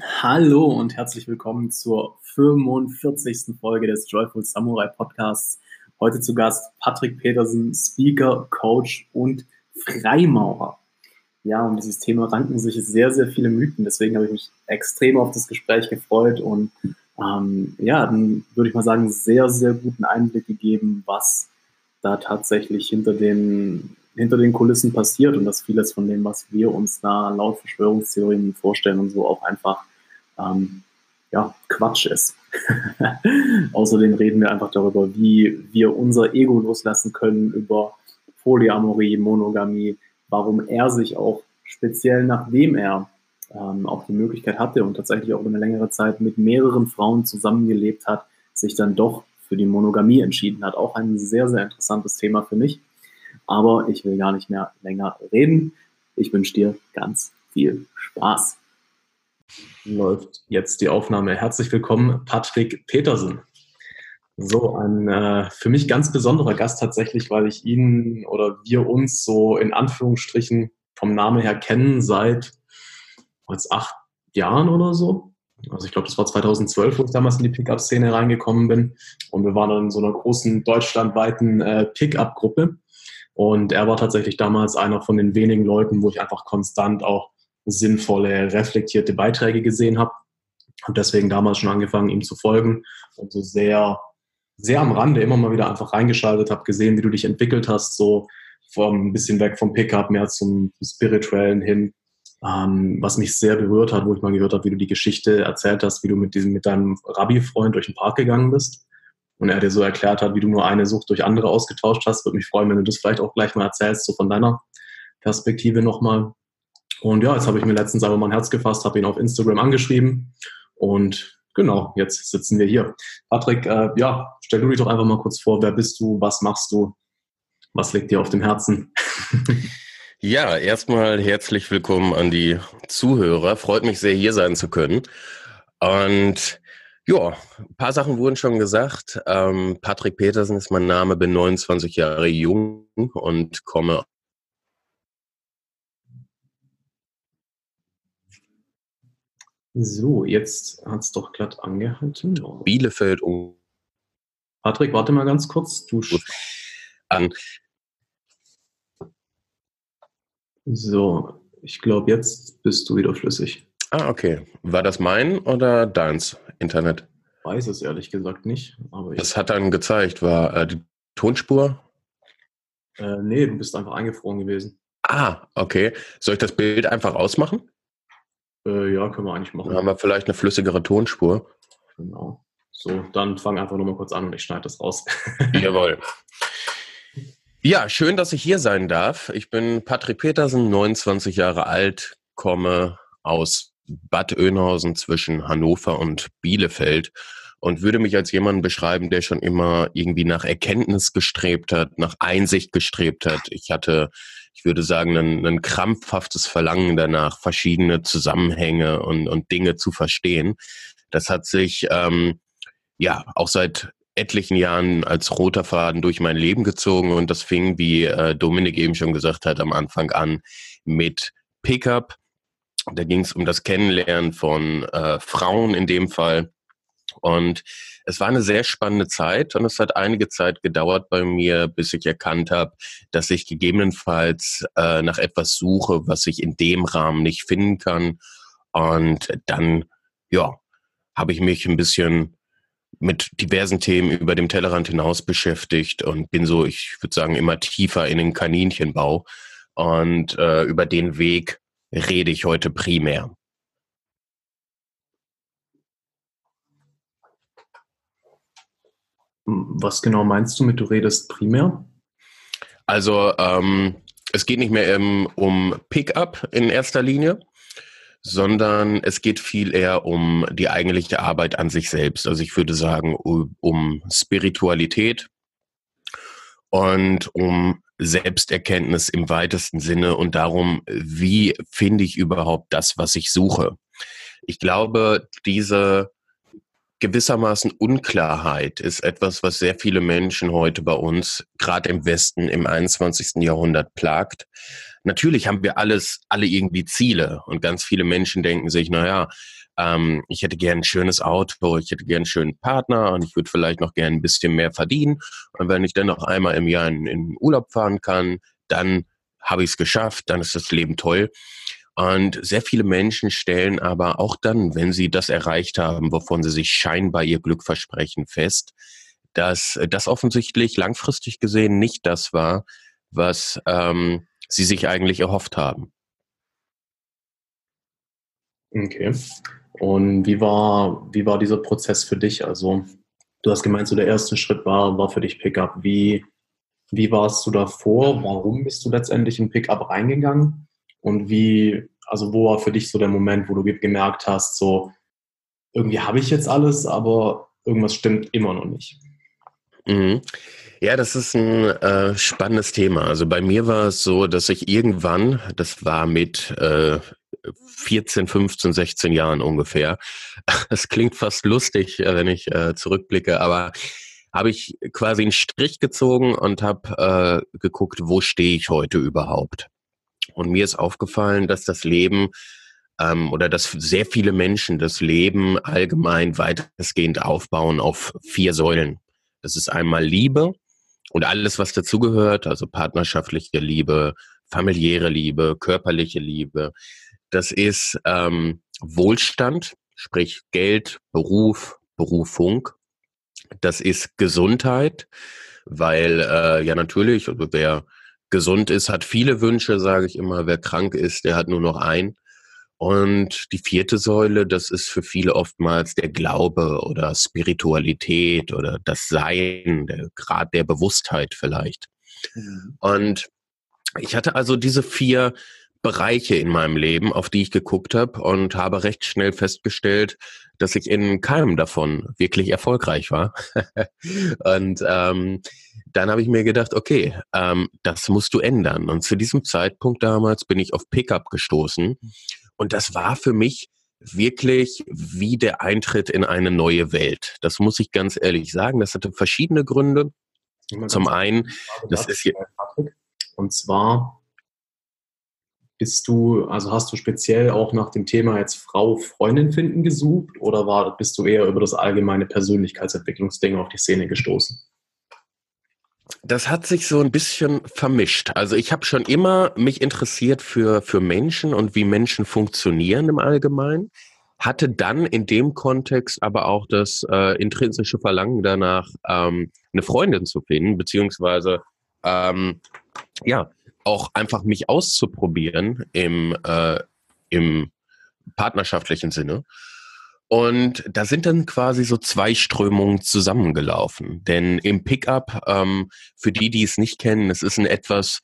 Hallo und herzlich willkommen zur 45. Folge des Joyful Samurai Podcasts. Heute zu Gast Patrick Petersen, Speaker, Coach und Freimaurer. Ja, um dieses Thema ranken sich sehr, sehr viele Mythen. Deswegen habe ich mich extrem auf das Gespräch gefreut und ähm, ja, dann würde ich mal sagen, sehr, sehr guten Einblick gegeben, was da tatsächlich hinter den, hinter den Kulissen passiert und dass vieles von dem, was wir uns da laut Verschwörungstheorien vorstellen und so auch einfach ähm, ja, Quatsch ist. Außerdem reden wir einfach darüber, wie wir unser Ego loslassen können, über Polyamorie, Monogamie, warum er sich auch speziell nachdem er ähm, auch die Möglichkeit hatte und tatsächlich auch eine längere Zeit mit mehreren Frauen zusammengelebt hat, sich dann doch für die Monogamie entschieden hat. Auch ein sehr, sehr interessantes Thema für mich. Aber ich will gar nicht mehr länger reden. Ich wünsche dir ganz viel Spaß. Läuft jetzt die Aufnahme. Herzlich willkommen, Patrick Petersen. So, ein äh, für mich ganz besonderer Gast tatsächlich, weil ich ihn oder wir uns so in Anführungsstrichen vom Namen her kennen seit jetzt acht Jahren oder so. Also ich glaube, das war 2012, wo ich damals in die Pickup-Szene reingekommen bin. Und wir waren dann in so einer großen deutschlandweiten äh, Pickup-Gruppe. Und er war tatsächlich damals einer von den wenigen Leuten, wo ich einfach konstant auch sinnvolle, reflektierte Beiträge gesehen habe. Und deswegen damals schon angefangen, ihm zu folgen und so sehr, sehr am Rande immer mal wieder einfach reingeschaltet, habe gesehen, wie du dich entwickelt hast, so vom ein bisschen weg vom Pickup mehr zum Spirituellen hin ähm, was mich sehr berührt hat, wo ich mal gehört habe, wie du die Geschichte erzählt hast, wie du mit diesem, mit deinem Rabbi-Freund durch den Park gegangen bist. Und er dir so erklärt hat, wie du nur eine Sucht durch andere ausgetauscht hast. Würde mich freuen, wenn du das vielleicht auch gleich mal erzählst, so von deiner Perspektive nochmal. Und ja, jetzt habe ich mir letztens aber mal ein Herz gefasst, habe ihn auf Instagram angeschrieben und genau, jetzt sitzen wir hier. Patrick, äh, ja, stell du dich doch einfach mal kurz vor, wer bist du, was machst du, was liegt dir auf dem Herzen? Ja, erstmal herzlich willkommen an die Zuhörer. Freut mich sehr, hier sein zu können. Und ja, ein paar Sachen wurden schon gesagt. Ähm, Patrick Petersen ist mein Name, bin 29 Jahre jung und komme So, jetzt hat es doch glatt angehalten. Bielefeld um. Patrick, warte mal ganz kurz. Du an So, ich glaube, jetzt bist du wieder flüssig. Ah, okay. War das mein oder deins Internet? Weiß es ehrlich gesagt nicht. Aber das hat dann gezeigt, war äh, die Tonspur? Äh, nee, du bist einfach eingefroren gewesen. Ah, okay. Soll ich das Bild einfach ausmachen? Äh, ja, können wir eigentlich machen. Dann haben wir vielleicht eine flüssigere Tonspur. Genau. So, dann fang einfach nochmal kurz an und ich schneide das raus. Jawohl. Ja, schön, dass ich hier sein darf. Ich bin Patrick Petersen, 29 Jahre alt, komme aus Bad Oeynhausen zwischen Hannover und Bielefeld und würde mich als jemanden beschreiben, der schon immer irgendwie nach Erkenntnis gestrebt hat, nach Einsicht gestrebt hat. Ich hatte, ich würde sagen, ein, ein krampfhaftes Verlangen danach, verschiedene Zusammenhänge und, und Dinge zu verstehen. Das hat sich ähm, ja auch seit etlichen Jahren als roter Faden durch mein Leben gezogen und das fing, wie äh, Dominik eben schon gesagt hat, am Anfang an mit Pickup. Da ging es um das Kennenlernen von äh, Frauen in dem Fall. Und es war eine sehr spannende Zeit und es hat einige Zeit gedauert bei mir, bis ich erkannt habe, dass ich gegebenenfalls äh, nach etwas suche, was ich in dem Rahmen nicht finden kann. Und dann, ja, habe ich mich ein bisschen mit diversen Themen über dem Tellerrand hinaus beschäftigt und bin so, ich würde sagen, immer tiefer in den Kaninchenbau. Und äh, über den Weg rede ich heute primär. Was genau meinst du mit, du redest primär? Also ähm, es geht nicht mehr ähm, um Pickup in erster Linie, sondern es geht viel eher um die eigentliche Arbeit an sich selbst. Also ich würde sagen, um Spiritualität und um Selbsterkenntnis im weitesten Sinne und darum, wie finde ich überhaupt das, was ich suche. Ich glaube, diese gewissermaßen Unklarheit ist etwas, was sehr viele Menschen heute bei uns, gerade im Westen im 21. Jahrhundert plagt natürlich haben wir alles, alle irgendwie Ziele und ganz viele Menschen denken sich, naja, ähm, ich hätte gern ein schönes Auto, ich hätte gern einen schönen Partner und ich würde vielleicht noch gern ein bisschen mehr verdienen. Und wenn ich dann noch einmal im Jahr in, in Urlaub fahren kann, dann habe ich es geschafft, dann ist das Leben toll. Und sehr viele Menschen stellen aber auch dann, wenn sie das erreicht haben, wovon sie sich scheinbar ihr Glück versprechen, fest, dass das offensichtlich langfristig gesehen nicht das war, was ähm, sie sich eigentlich erhofft haben. Okay. Und wie war, wie war dieser Prozess für dich? Also, du hast gemeint, so der erste Schritt war, war für dich Pickup. Wie, wie warst du davor? Warum bist du letztendlich in Pickup reingegangen? Und wie, also wo war für dich so der Moment, wo du gemerkt hast, so irgendwie habe ich jetzt alles, aber irgendwas stimmt immer noch nicht? Mhm. Ja, das ist ein äh, spannendes Thema. Also bei mir war es so, dass ich irgendwann, das war mit äh, 14, 15, 16 Jahren ungefähr. Das klingt fast lustig, äh, wenn ich äh, zurückblicke, aber habe ich quasi einen Strich gezogen und habe äh, geguckt, wo stehe ich heute überhaupt. Und mir ist aufgefallen, dass das Leben ähm, oder dass sehr viele Menschen das Leben allgemein weitestgehend aufbauen auf vier Säulen. Das ist einmal Liebe und alles, was dazugehört, also partnerschaftliche Liebe, familiäre Liebe, körperliche Liebe. Das ist ähm, Wohlstand, sprich Geld, Beruf, Berufung. Das ist Gesundheit, weil äh, ja natürlich, also wer gesund ist, hat viele Wünsche, sage ich immer. Wer krank ist, der hat nur noch einen. Und die vierte Säule, das ist für viele oftmals der Glaube oder Spiritualität oder das Sein, der Grad der Bewusstheit vielleicht. Mhm. Und ich hatte also diese vier Bereiche in meinem Leben, auf die ich geguckt habe und habe recht schnell festgestellt, dass ich in keinem davon wirklich erfolgreich war. und ähm, dann habe ich mir gedacht, okay, ähm, das musst du ändern. Und zu diesem Zeitpunkt damals bin ich auf Pickup gestoßen. Und das war für mich wirklich wie der Eintritt in eine neue Welt. Das muss ich ganz ehrlich sagen. Das hatte verschiedene Gründe. Zum einen, das ist hier. Und zwar bist du, also hast du speziell auch nach dem Thema jetzt Frau, Freundin finden gesucht oder war, bist du eher über das allgemeine Persönlichkeitsentwicklungsding auf die Szene gestoßen? Das hat sich so ein bisschen vermischt. Also ich habe schon immer mich interessiert für, für Menschen und wie Menschen funktionieren im Allgemeinen, hatte dann in dem Kontext aber auch das äh, intrinsische Verlangen danach, ähm, eine Freundin zu finden, beziehungsweise ähm, ja, auch einfach mich auszuprobieren im, äh, im partnerschaftlichen Sinne. Und da sind dann quasi so zwei Strömungen zusammengelaufen. Denn im Pickup, ähm, für die, die es nicht kennen, es ist ein etwas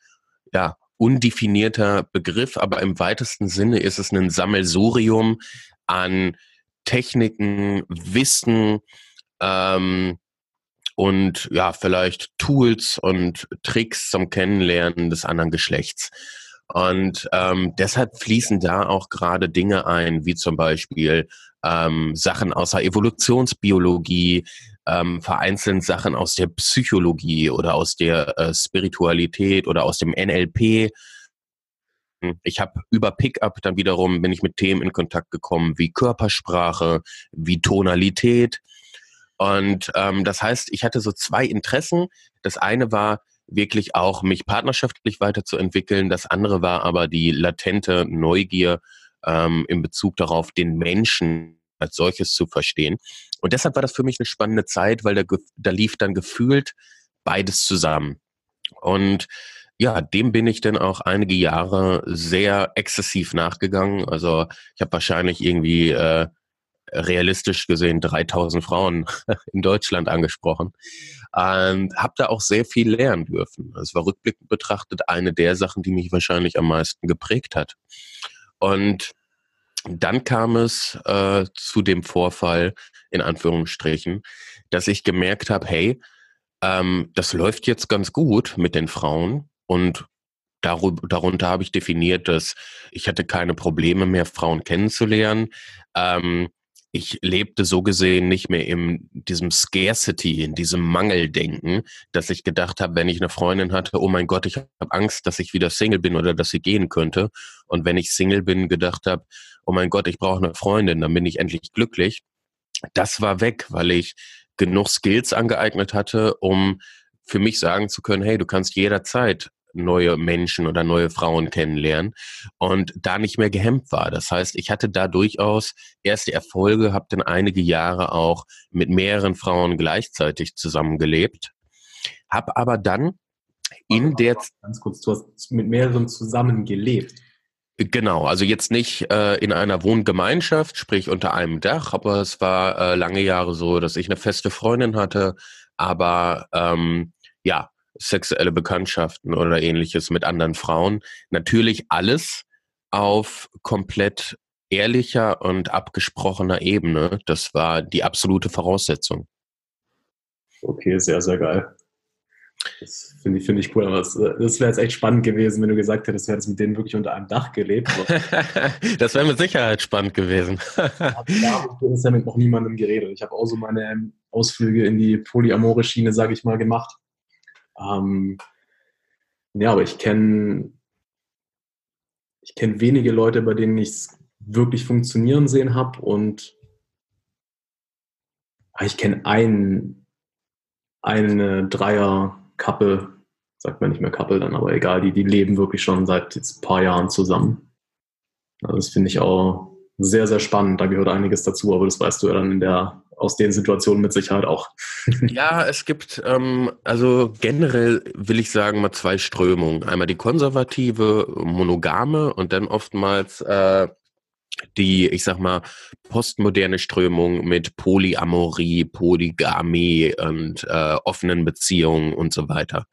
ja, undefinierter Begriff, aber im weitesten Sinne ist es ein Sammelsurium an Techniken, Wissen, ähm, und ja, vielleicht Tools und Tricks zum Kennenlernen des anderen Geschlechts. Und ähm, deshalb fließen da auch gerade Dinge ein, wie zum Beispiel ähm, Sachen aus der Evolutionsbiologie, ähm, vereinzelt Sachen aus der Psychologie oder aus der äh, Spiritualität oder aus dem NLP. Ich habe über Pickup dann wiederum bin ich mit Themen in Kontakt gekommen wie Körpersprache, wie Tonalität, und ähm, das heißt, ich hatte so zwei Interessen. Das eine war wirklich auch, mich partnerschaftlich weiterzuentwickeln. Das andere war aber die latente Neugier ähm, in Bezug darauf, den Menschen als solches zu verstehen. Und deshalb war das für mich eine spannende Zeit, weil da, da lief dann gefühlt beides zusammen. Und ja, dem bin ich dann auch einige Jahre sehr exzessiv nachgegangen. Also ich habe wahrscheinlich irgendwie äh, realistisch gesehen 3000 Frauen in Deutschland angesprochen und habe da auch sehr viel lernen dürfen. Es war rückblickend betrachtet eine der Sachen, die mich wahrscheinlich am meisten geprägt hat. Und dann kam es äh, zu dem Vorfall, in Anführungsstrichen, dass ich gemerkt habe, hey, ähm, das läuft jetzt ganz gut mit den Frauen und darunter habe ich definiert, dass ich hatte keine Probleme mehr, Frauen kennenzulernen. Ähm, ich lebte so gesehen nicht mehr in diesem Scarcity, in diesem Mangeldenken, dass ich gedacht habe, wenn ich eine Freundin hatte, oh mein Gott, ich habe Angst, dass ich wieder Single bin oder dass sie gehen könnte. Und wenn ich Single bin, gedacht habe, oh mein Gott, ich brauche eine Freundin, dann bin ich endlich glücklich. Das war weg, weil ich genug Skills angeeignet hatte, um für mich sagen zu können, hey, du kannst jederzeit neue Menschen oder neue Frauen kennenlernen und da nicht mehr gehemmt war. Das heißt, ich hatte da durchaus erste Erfolge, habe dann einige Jahre auch mit mehreren Frauen gleichzeitig zusammengelebt, habe aber dann in der ganz kurz, du hast mit mehreren zusammengelebt. Genau, also jetzt nicht äh, in einer Wohngemeinschaft, sprich unter einem Dach, aber es war äh, lange Jahre so, dass ich eine feste Freundin hatte, aber ähm, ja, sexuelle Bekanntschaften oder ähnliches mit anderen Frauen. Natürlich alles auf komplett ehrlicher und abgesprochener Ebene. Das war die absolute Voraussetzung. Okay, sehr, sehr geil. Das finde ich, finde ich cool. Aber das, das wäre jetzt echt spannend gewesen, wenn du gesagt hättest, du hättest mit denen wirklich unter einem Dach gelebt. das wäre mit Sicherheit spannend gewesen. da habe ich ja mit noch niemandem geredet. Ich habe auch so meine Ausflüge in die polyamore Schiene, sage ich mal, gemacht. Ähm, ja, aber ich kenne ich kenne wenige Leute, bei denen ich es wirklich funktionieren sehen habe und ah, ich kenne einen, eine Dreier-Couple, sagt man nicht mehr Couple dann, aber egal, die, die leben wirklich schon seit jetzt ein paar Jahren zusammen. Also das finde ich auch sehr, sehr spannend. Da gehört einiges dazu, aber das weißt du ja dann in der aus den Situationen mit Sicherheit auch. ja, es gibt, ähm, also generell will ich sagen, mal zwei Strömungen. Einmal die konservative, monogame und dann oftmals äh, die, ich sag mal, postmoderne Strömung mit Polyamorie, Polygamie und äh, offenen Beziehungen und so weiter.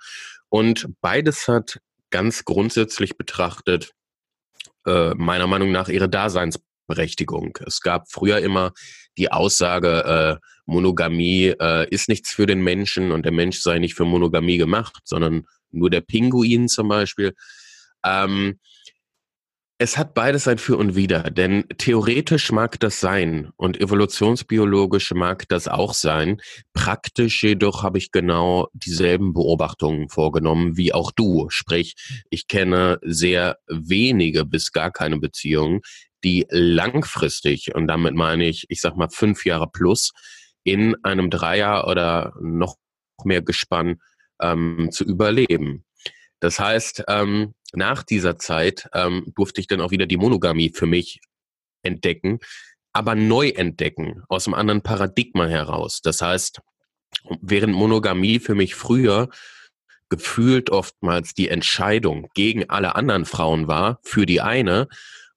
Und beides hat ganz grundsätzlich betrachtet, äh, meiner Meinung nach, ihre Daseinsberechtigung. Es gab früher immer die Aussage, äh, Monogamie äh, ist nichts für den Menschen und der Mensch sei nicht für Monogamie gemacht, sondern nur der Pinguin zum Beispiel. Ähm, es hat beides ein Für und Wider, denn theoretisch mag das sein und evolutionsbiologisch mag das auch sein. Praktisch jedoch habe ich genau dieselben Beobachtungen vorgenommen wie auch du. Sprich, ich kenne sehr wenige bis gar keine Beziehungen, die langfristig, und damit meine ich, ich sag mal fünf Jahre plus, in einem Dreier oder noch mehr Gespann ähm, zu überleben. Das heißt, ähm, nach dieser Zeit ähm, durfte ich dann auch wieder die Monogamie für mich entdecken, aber neu entdecken, aus einem anderen Paradigma heraus. Das heißt, während Monogamie für mich früher gefühlt oftmals die Entscheidung gegen alle anderen Frauen war, für die eine,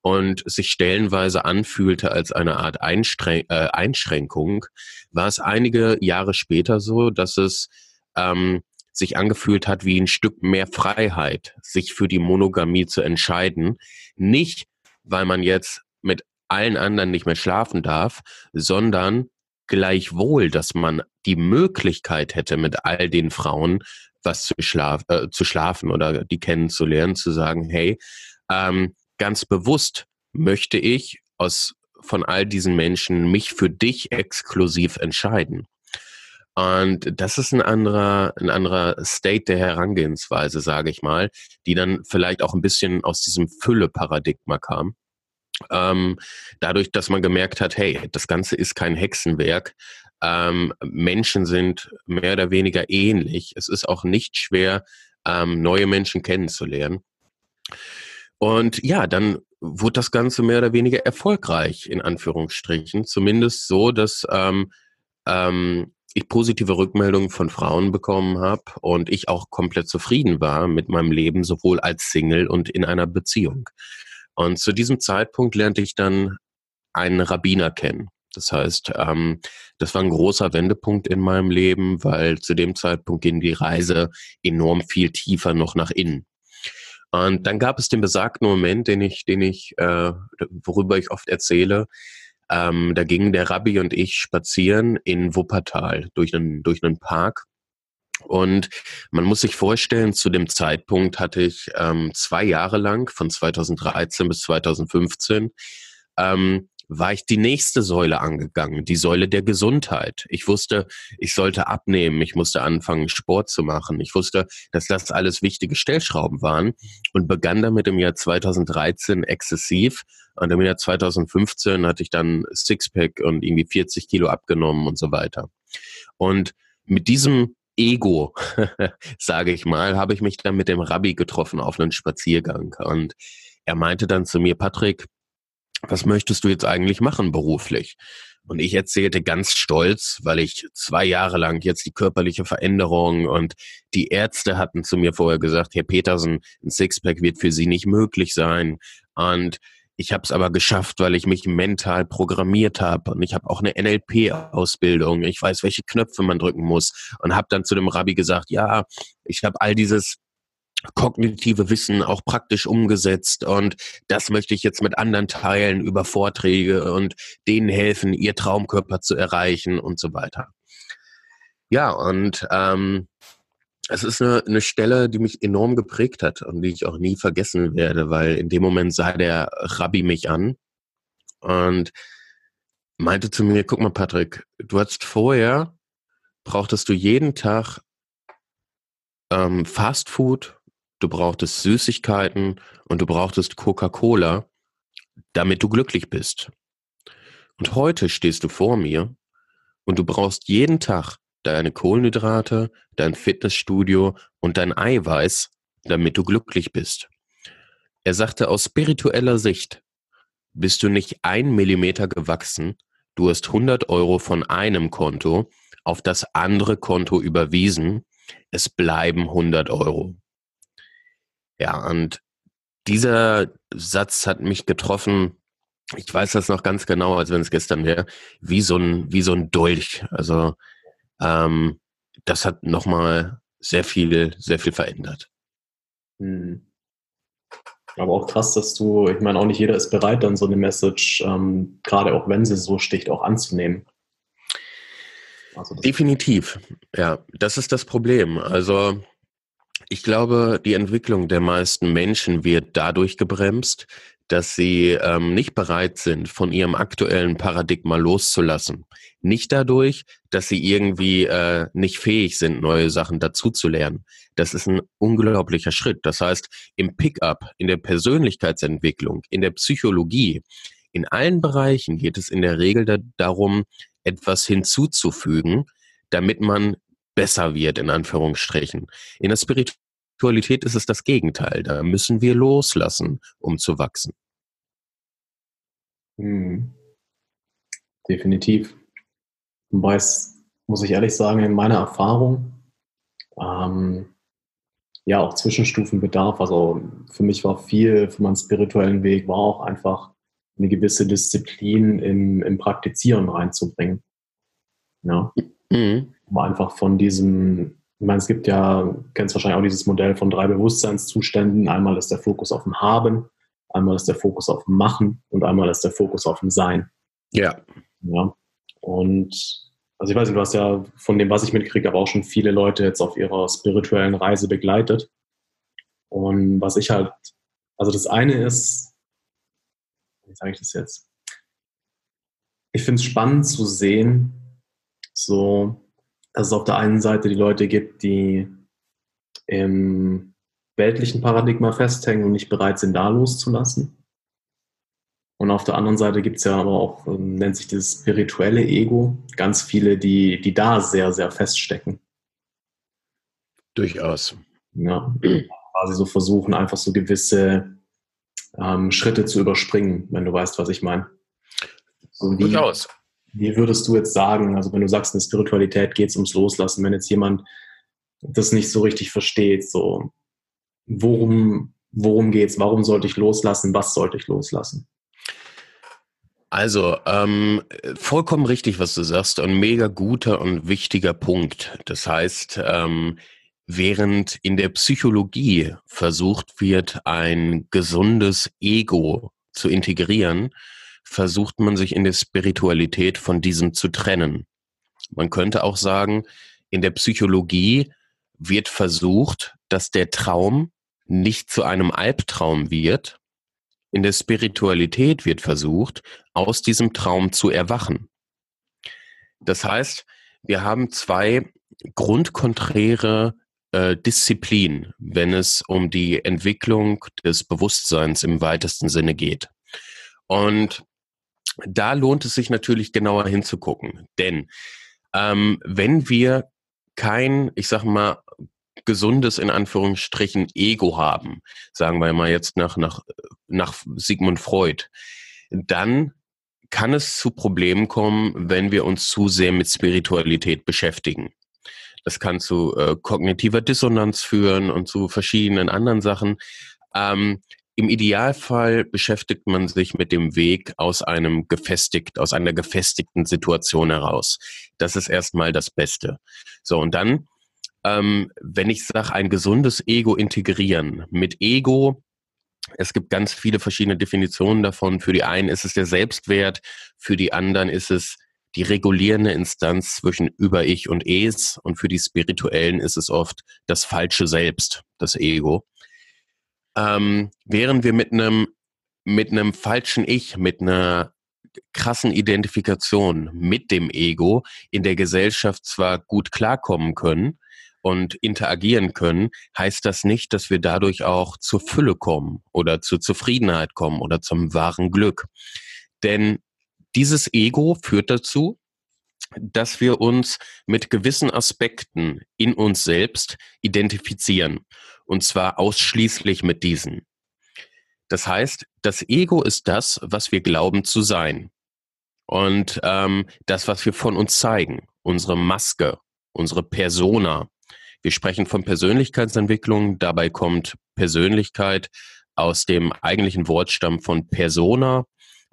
und sich stellenweise anfühlte als eine Art Einschrän äh, Einschränkung, war es einige Jahre später so, dass es ähm, sich angefühlt hat wie ein Stück mehr Freiheit, sich für die Monogamie zu entscheiden. Nicht, weil man jetzt mit allen anderen nicht mehr schlafen darf, sondern gleichwohl, dass man die Möglichkeit hätte, mit all den Frauen was zu, schlaf äh, zu schlafen oder die kennenzulernen, zu sagen, hey, ähm, ganz bewusst möchte ich aus von all diesen Menschen mich für dich exklusiv entscheiden. Und das ist ein anderer, ein anderer State der Herangehensweise, sage ich mal, die dann vielleicht auch ein bisschen aus diesem Fülle-Paradigma kam. Ähm, dadurch, dass man gemerkt hat, hey, das Ganze ist kein Hexenwerk. Ähm, Menschen sind mehr oder weniger ähnlich. Es ist auch nicht schwer, ähm, neue Menschen kennenzulernen. Und ja, dann wurde das Ganze mehr oder weniger erfolgreich, in Anführungsstrichen. Zumindest so, dass ähm, ähm, ich positive Rückmeldungen von Frauen bekommen habe und ich auch komplett zufrieden war mit meinem Leben, sowohl als Single und in einer Beziehung. Und zu diesem Zeitpunkt lernte ich dann einen Rabbiner kennen. Das heißt, ähm, das war ein großer Wendepunkt in meinem Leben, weil zu dem Zeitpunkt ging die Reise enorm viel tiefer noch nach innen. Und dann gab es den besagten Moment, den ich, den ich, äh, worüber ich oft erzähle. Ähm, da gingen der Rabbi und ich spazieren in Wuppertal durch einen, durch einen Park. Und man muss sich vorstellen, zu dem Zeitpunkt hatte ich ähm, zwei Jahre lang, von 2013 bis 2015, ähm, war ich die nächste Säule angegangen, die Säule der Gesundheit. Ich wusste, ich sollte abnehmen, ich musste anfangen, Sport zu machen. Ich wusste, dass das alles wichtige Stellschrauben waren und begann damit im Jahr 2013 exzessiv. Und im Jahr 2015 hatte ich dann Sixpack und irgendwie 40 Kilo abgenommen und so weiter. Und mit diesem Ego, sage ich mal, habe ich mich dann mit dem Rabbi getroffen auf einen Spaziergang. Und er meinte dann zu mir, Patrick, was möchtest du jetzt eigentlich machen beruflich? Und ich erzählte ganz stolz, weil ich zwei Jahre lang jetzt die körperliche Veränderung und die Ärzte hatten zu mir vorher gesagt, Herr Petersen, ein Sixpack wird für Sie nicht möglich sein. Und ich habe es aber geschafft, weil ich mich mental programmiert habe und ich habe auch eine NLP-Ausbildung. Ich weiß, welche Knöpfe man drücken muss und habe dann zu dem Rabbi gesagt, ja, ich habe all dieses kognitive Wissen auch praktisch umgesetzt und das möchte ich jetzt mit anderen teilen über Vorträge und denen helfen, ihr Traumkörper zu erreichen und so weiter. Ja, und ähm, es ist eine, eine Stelle, die mich enorm geprägt hat und die ich auch nie vergessen werde, weil in dem Moment sah der Rabbi mich an und meinte zu mir, guck mal Patrick, du hast vorher, brauchtest du jeden Tag ähm, Fast Food du brauchtest Süßigkeiten und du brauchtest Coca-Cola, damit du glücklich bist. Und heute stehst du vor mir und du brauchst jeden Tag deine Kohlenhydrate, dein Fitnessstudio und dein Eiweiß, damit du glücklich bist. Er sagte, aus spiritueller Sicht bist du nicht ein Millimeter gewachsen, du hast 100 Euro von einem Konto auf das andere Konto überwiesen, es bleiben 100 Euro. Ja, und dieser Satz hat mich getroffen, ich weiß das noch ganz genau, als wenn es gestern wäre, wie so ein, wie so ein Dolch. Also ähm, das hat nochmal sehr viel, sehr viel verändert. Hm. Aber auch krass, dass du, ich meine, auch nicht jeder ist bereit, dann so eine Message, ähm, gerade auch wenn sie so sticht, auch anzunehmen. Also Definitiv, ja, das ist das Problem. Also ich glaube, die Entwicklung der meisten Menschen wird dadurch gebremst, dass sie ähm, nicht bereit sind, von ihrem aktuellen Paradigma loszulassen. Nicht dadurch, dass sie irgendwie äh, nicht fähig sind, neue Sachen dazuzulernen. Das ist ein unglaublicher Schritt. Das heißt, im Pickup, in der Persönlichkeitsentwicklung, in der Psychologie, in allen Bereichen geht es in der Regel da darum, etwas hinzuzufügen, damit man besser wird, in Anführungsstrichen. In der Spiritualität ist es das Gegenteil. Da müssen wir loslassen, um zu wachsen. Hm. Definitiv. Wobei es, muss ich ehrlich sagen, in meiner Erfahrung, ähm, ja, auch Zwischenstufen bedarf. Also für mich war viel für meinen spirituellen Weg, war auch einfach eine gewisse Disziplin im, im Praktizieren reinzubringen. Ja. Mhm um einfach von diesem, ich meine, es gibt ja, kennst wahrscheinlich auch dieses Modell von drei Bewusstseinszuständen. Einmal ist der Fokus auf dem Haben, einmal ist der Fokus auf dem Machen und einmal ist der Fokus auf dem Sein. Ja. Ja. Und also ich weiß nicht, du hast ja von dem, was ich mitkriege, aber auch schon viele Leute jetzt auf ihrer spirituellen Reise begleitet. Und was ich halt, also das eine ist, wie sage ich das jetzt? Ich finde es spannend zu sehen, so dass es auf der einen Seite die Leute gibt, die im weltlichen Paradigma festhängen und nicht bereit sind, da loszulassen. Und auf der anderen Seite gibt es ja aber auch, ähm, nennt sich das spirituelle Ego, ganz viele, die, die da sehr, sehr feststecken. Durchaus. Ja, quasi so versuchen, einfach so gewisse ähm, Schritte zu überspringen, wenn du weißt, was ich meine. So Durchaus. Wie würdest du jetzt sagen, also wenn du sagst, in der Spiritualität geht es ums Loslassen, wenn jetzt jemand das nicht so richtig versteht, so worum, worum geht es, warum sollte ich loslassen, was sollte ich loslassen? Also, ähm, vollkommen richtig, was du sagst, ein mega guter und wichtiger Punkt. Das heißt, ähm, während in der Psychologie versucht wird, ein gesundes Ego zu integrieren, versucht man sich in der Spiritualität von diesem zu trennen. Man könnte auch sagen, in der Psychologie wird versucht, dass der Traum nicht zu einem Albtraum wird, in der Spiritualität wird versucht, aus diesem Traum zu erwachen. Das heißt, wir haben zwei grundkonträre äh, Disziplinen, wenn es um die Entwicklung des Bewusstseins im weitesten Sinne geht. Und da lohnt es sich natürlich genauer hinzugucken. Denn ähm, wenn wir kein, ich sag mal, gesundes in Anführungsstrichen Ego haben, sagen wir mal jetzt nach, nach, nach Sigmund Freud, dann kann es zu Problemen kommen, wenn wir uns zu sehr mit Spiritualität beschäftigen. Das kann zu äh, kognitiver Dissonanz führen und zu verschiedenen anderen Sachen. Ähm, Im Idealfall beschäftigt man sich mit dem Weg aus einem gefestigt, aus einer gefestigten Situation heraus. Das ist erstmal das Beste. So, und dann, ähm, wenn ich sage, ein gesundes Ego integrieren. Mit Ego es gibt ganz viele verschiedene Definitionen davon. Für die einen ist es der Selbstwert, für die anderen ist es die regulierende Instanz zwischen Über-Ich und Es und für die Spirituellen ist es oft das falsche Selbst, das Ego. Ähm, während wir mit einem mit einem falschen Ich, mit einer krassen Identifikation mit dem Ego in der Gesellschaft zwar gut klarkommen können, und interagieren können, heißt das nicht, dass wir dadurch auch zur Fülle kommen oder zur Zufriedenheit kommen oder zum wahren Glück. Denn dieses Ego führt dazu, dass wir uns mit gewissen Aspekten in uns selbst identifizieren. Und zwar ausschließlich mit diesen. Das heißt, das Ego ist das, was wir glauben zu sein. Und ähm, das, was wir von uns zeigen, unsere Maske, unsere Persona, wir sprechen von Persönlichkeitsentwicklung. Dabei kommt Persönlichkeit aus dem eigentlichen Wortstamm von Persona,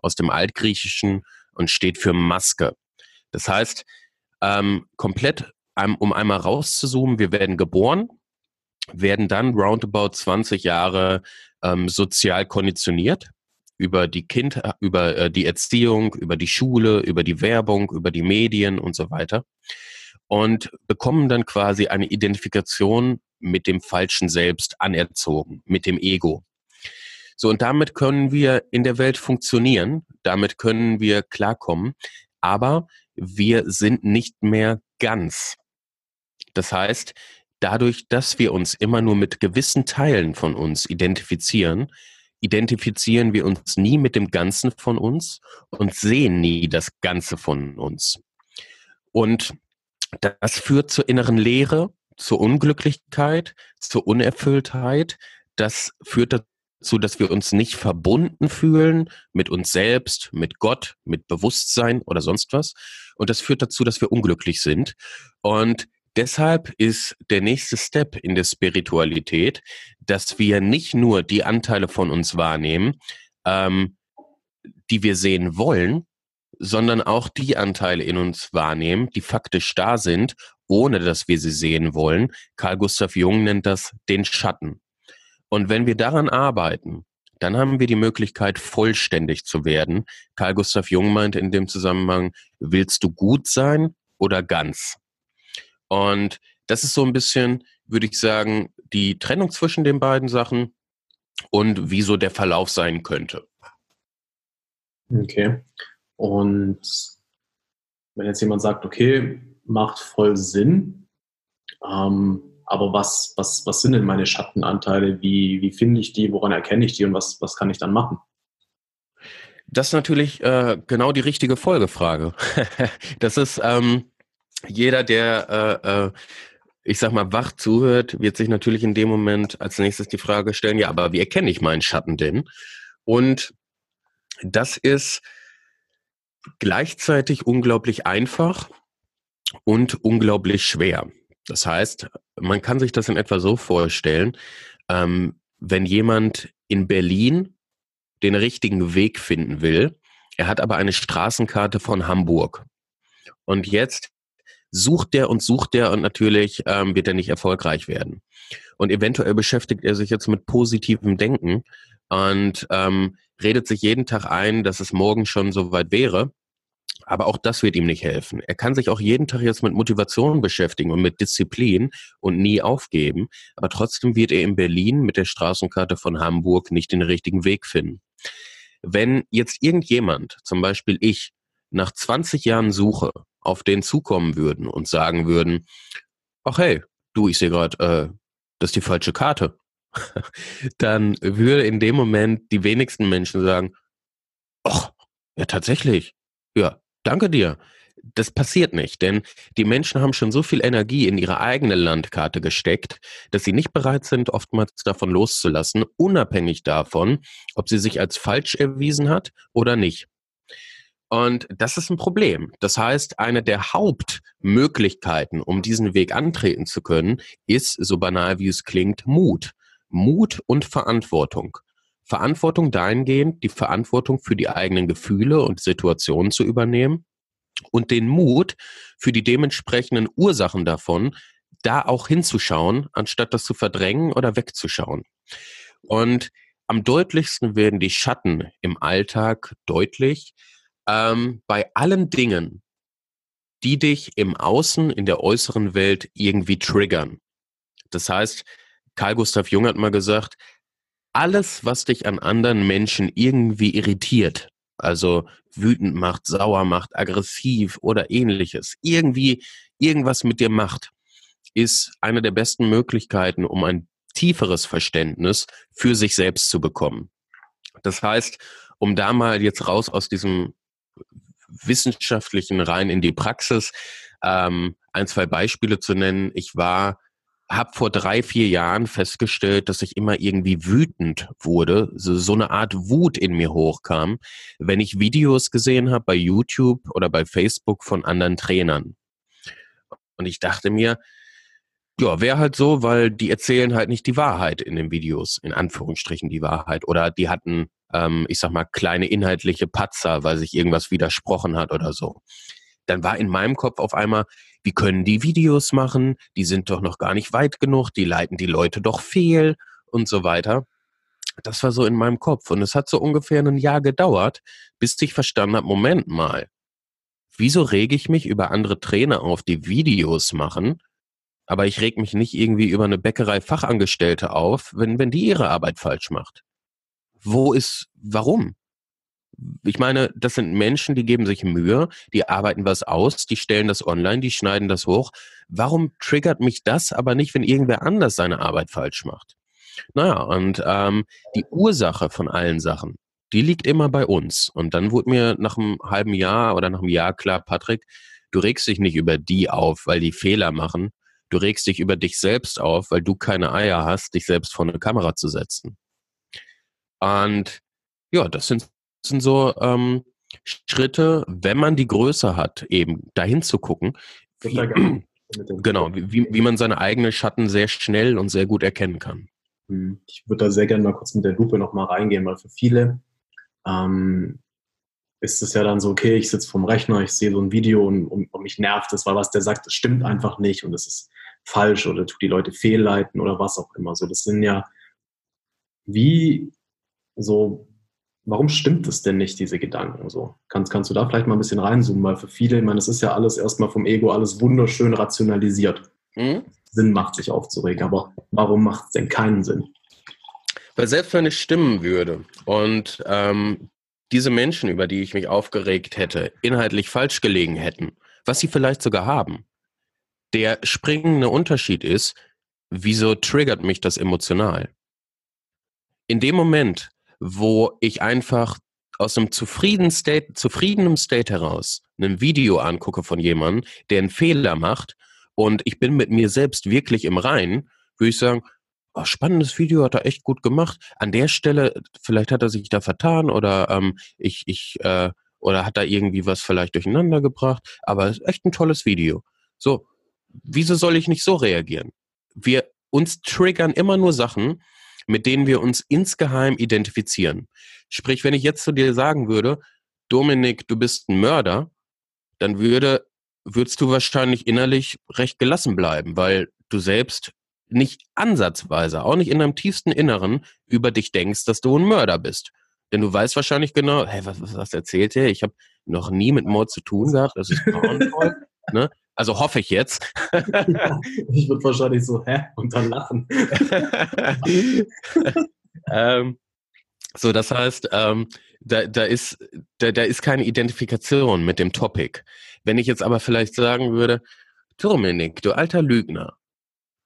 aus dem Altgriechischen und steht für Maske. Das heißt, ähm, komplett, um einmal rauszuzoomen, wir werden geboren, werden dann roundabout 20 Jahre ähm, sozial konditioniert über die Kind, über äh, die Erziehung, über die Schule, über die Werbung, über die Medien und so weiter und bekommen dann quasi eine Identifikation mit dem falschen Selbst anerzogen, mit dem Ego. So, und damit können wir in der Welt funktionieren, damit können wir klarkommen, aber wir sind nicht mehr ganz. Das heißt, dadurch, dass wir uns immer nur mit gewissen Teilen von uns identifizieren, identifizieren wir uns nie mit dem Ganzen von uns und sehen nie das Ganze von uns. Und das führt zur inneren Leere, zur Unglücklichkeit, zur Unerfülltheit. Das führt dazu, dass wir uns nicht verbunden fühlen mit uns selbst, mit Gott, mit Bewusstsein oder sonst was. Und das führt dazu, dass wir unglücklich sind. Und deshalb ist der nächste Step in der Spiritualität, dass wir nicht nur die Anteile von uns wahrnehmen, ähm, die wir sehen wollen, sondern auch die Anteile in uns wahrnehmen, die faktisch da sind, ohne dass wir sie sehen wollen. Carl Gustav Jung nennt das den Schatten. Und wenn wir daran arbeiten, dann haben wir die Möglichkeit, vollständig zu werden. Carl Gustav Jung meint in dem Zusammenhang, willst du gut sein oder ganz? Und das ist so ein bisschen, würde ich sagen, die Trennung zwischen den beiden Sachen und wieso der Verlauf sein könnte. Okay. Und wenn jetzt jemand sagt, okay, macht voll Sinn, ähm, aber was, was, was sind denn meine Schattenanteile? Wie, wie finde ich die? Woran erkenne ich die? Und was, was kann ich dann machen? Das ist natürlich äh, genau die richtige Folgefrage. das ist ähm, jeder, der, äh, äh, ich sag mal, wach zuhört, wird sich natürlich in dem Moment als nächstes die Frage stellen, ja, aber wie erkenne ich meinen Schatten denn? Und das ist gleichzeitig unglaublich einfach und unglaublich schwer. Das heißt, man kann sich das in etwa so vorstellen, ähm, wenn jemand in Berlin den richtigen Weg finden will, er hat aber eine Straßenkarte von Hamburg. Und jetzt sucht der und sucht der und natürlich ähm, wird er nicht erfolgreich werden. Und eventuell beschäftigt er sich jetzt mit positivem Denken und ähm, redet sich jeden Tag ein, dass es morgen schon soweit wäre. Aber auch das wird ihm nicht helfen. Er kann sich auch jeden Tag jetzt mit Motivation beschäftigen und mit Disziplin und nie aufgeben. Aber trotzdem wird er in Berlin mit der Straßenkarte von Hamburg nicht den richtigen Weg finden. Wenn jetzt irgendjemand, zum Beispiel ich, nach 20 Jahren Suche auf den zukommen würden und sagen würden, ach hey, du, ich sehe gerade, äh, das ist die falsche Karte, dann würde in dem Moment die wenigsten Menschen sagen, ach, ja tatsächlich, ja, danke dir. Das passiert nicht, denn die Menschen haben schon so viel Energie in ihre eigene Landkarte gesteckt, dass sie nicht bereit sind, oftmals davon loszulassen, unabhängig davon, ob sie sich als falsch erwiesen hat oder nicht. Und das ist ein Problem. Das heißt, eine der Hauptmöglichkeiten, um diesen Weg antreten zu können, ist, so banal wie es klingt, Mut. Mut und Verantwortung. Verantwortung dahingehend, die Verantwortung für die eigenen Gefühle und Situationen zu übernehmen und den Mut für die dementsprechenden Ursachen davon, da auch hinzuschauen, anstatt das zu verdrängen oder wegzuschauen. Und am deutlichsten werden die Schatten im Alltag deutlich, ähm, bei allen Dingen, die dich im Außen, in der äußeren Welt irgendwie triggern. Das heißt, Karl Gustav Jung hat mal gesagt, alles, was dich an anderen Menschen irgendwie irritiert, also wütend macht, sauer macht, aggressiv oder ähnliches, irgendwie irgendwas mit dir macht, ist eine der besten Möglichkeiten, um ein tieferes Verständnis für sich selbst zu bekommen. Das heißt, um da mal jetzt raus aus diesem wissenschaftlichen rein in die Praxis. Ähm, ein, zwei Beispiele zu nennen. Ich war habe vor drei, vier Jahren festgestellt, dass ich immer irgendwie wütend wurde, so, so eine Art Wut in mir hochkam, wenn ich Videos gesehen habe bei YouTube oder bei Facebook von anderen Trainern. Und ich dachte mir, ja, wäre halt so, weil die erzählen halt nicht die Wahrheit in den Videos, in Anführungsstrichen die Wahrheit. Oder die hatten ähm, ich sag mal, kleine inhaltliche Patzer, weil sich irgendwas widersprochen hat oder so. Dann war in meinem Kopf auf einmal, wie können die Videos machen? Die sind doch noch gar nicht weit genug, die leiten die Leute doch fehl und so weiter. Das war so in meinem Kopf. Und es hat so ungefähr ein Jahr gedauert, bis ich verstanden habe, Moment mal, wieso rege ich mich über andere Trainer auf, die Videos machen, aber ich reg mich nicht irgendwie über eine Bäckerei-Fachangestellte auf, wenn, wenn die ihre Arbeit falsch macht wo ist, warum? Ich meine, das sind Menschen, die geben sich Mühe, die arbeiten was aus, die stellen das online, die schneiden das hoch. Warum triggert mich das aber nicht, wenn irgendwer anders seine Arbeit falsch macht? Naja, und ähm, die Ursache von allen Sachen, die liegt immer bei uns. Und dann wurde mir nach einem halben Jahr oder nach einem Jahr klar, Patrick, du regst dich nicht über die auf, weil die Fehler machen. Du regst dich über dich selbst auf, weil du keine Eier hast, dich selbst vor eine Kamera zu setzen. Und ja, das sind, sind so ähm, Schritte, wenn man die Größe hat, eben dahin zu gucken. Wie, genau, wie, wie man seine eigenen Schatten sehr schnell und sehr gut erkennen kann. Hm, ich würde da sehr gerne mal kurz mit der Lupe nochmal reingehen, weil für viele ähm, ist es ja dann so, okay, ich sitze vorm Rechner, ich sehe so ein Video und, und, und mich nervt es, weil was der sagt, das stimmt einfach nicht und es ist falsch oder tut die Leute fehlleiten oder was auch immer. So, das sind ja, wie so, warum stimmt es denn nicht, diese Gedanken? So, kannst, kannst du da vielleicht mal ein bisschen reinzoomen? Weil für viele, ich meine, es ist ja alles erstmal vom Ego alles wunderschön rationalisiert. Mhm. Sinn macht, sich aufzuregen. Aber warum macht es denn keinen Sinn? Weil selbst wenn es stimmen würde und ähm, diese Menschen, über die ich mich aufgeregt hätte, inhaltlich falsch gelegen hätten, was sie vielleicht sogar haben, der springende Unterschied ist, wieso triggert mich das emotional? In dem Moment, wo ich einfach aus einem zufriedenen State, zufriedenem State heraus ein Video angucke von jemandem, der einen Fehler macht und ich bin mit mir selbst wirklich im Reinen, würde ich sagen, oh, spannendes Video, hat er echt gut gemacht. An der Stelle, vielleicht hat er sich da vertan oder ähm, ich, ich, äh, oder hat da irgendwie was vielleicht durcheinander gebracht, aber echt ein tolles Video. So, wieso soll ich nicht so reagieren? Wir uns triggern immer nur Sachen, mit denen wir uns insgeheim identifizieren. Sprich, wenn ich jetzt zu dir sagen würde, Dominik, du bist ein Mörder, dann würde, würdest du wahrscheinlich innerlich recht gelassen bleiben, weil du selbst nicht ansatzweise, auch nicht in deinem tiefsten Inneren über dich denkst, dass du ein Mörder bist. Denn du weißt wahrscheinlich genau, hey, was, was erzählt er? Ich habe noch nie mit Mord zu tun gehabt. Das ist grauenvoll. ne? Also hoffe ich jetzt. ja, ich würde wahrscheinlich so, hä? Und dann lachen. ähm, so, das heißt, ähm, da, da, ist, da, da ist keine Identifikation mit dem Topic. Wenn ich jetzt aber vielleicht sagen würde, Dominik, du alter Lügner,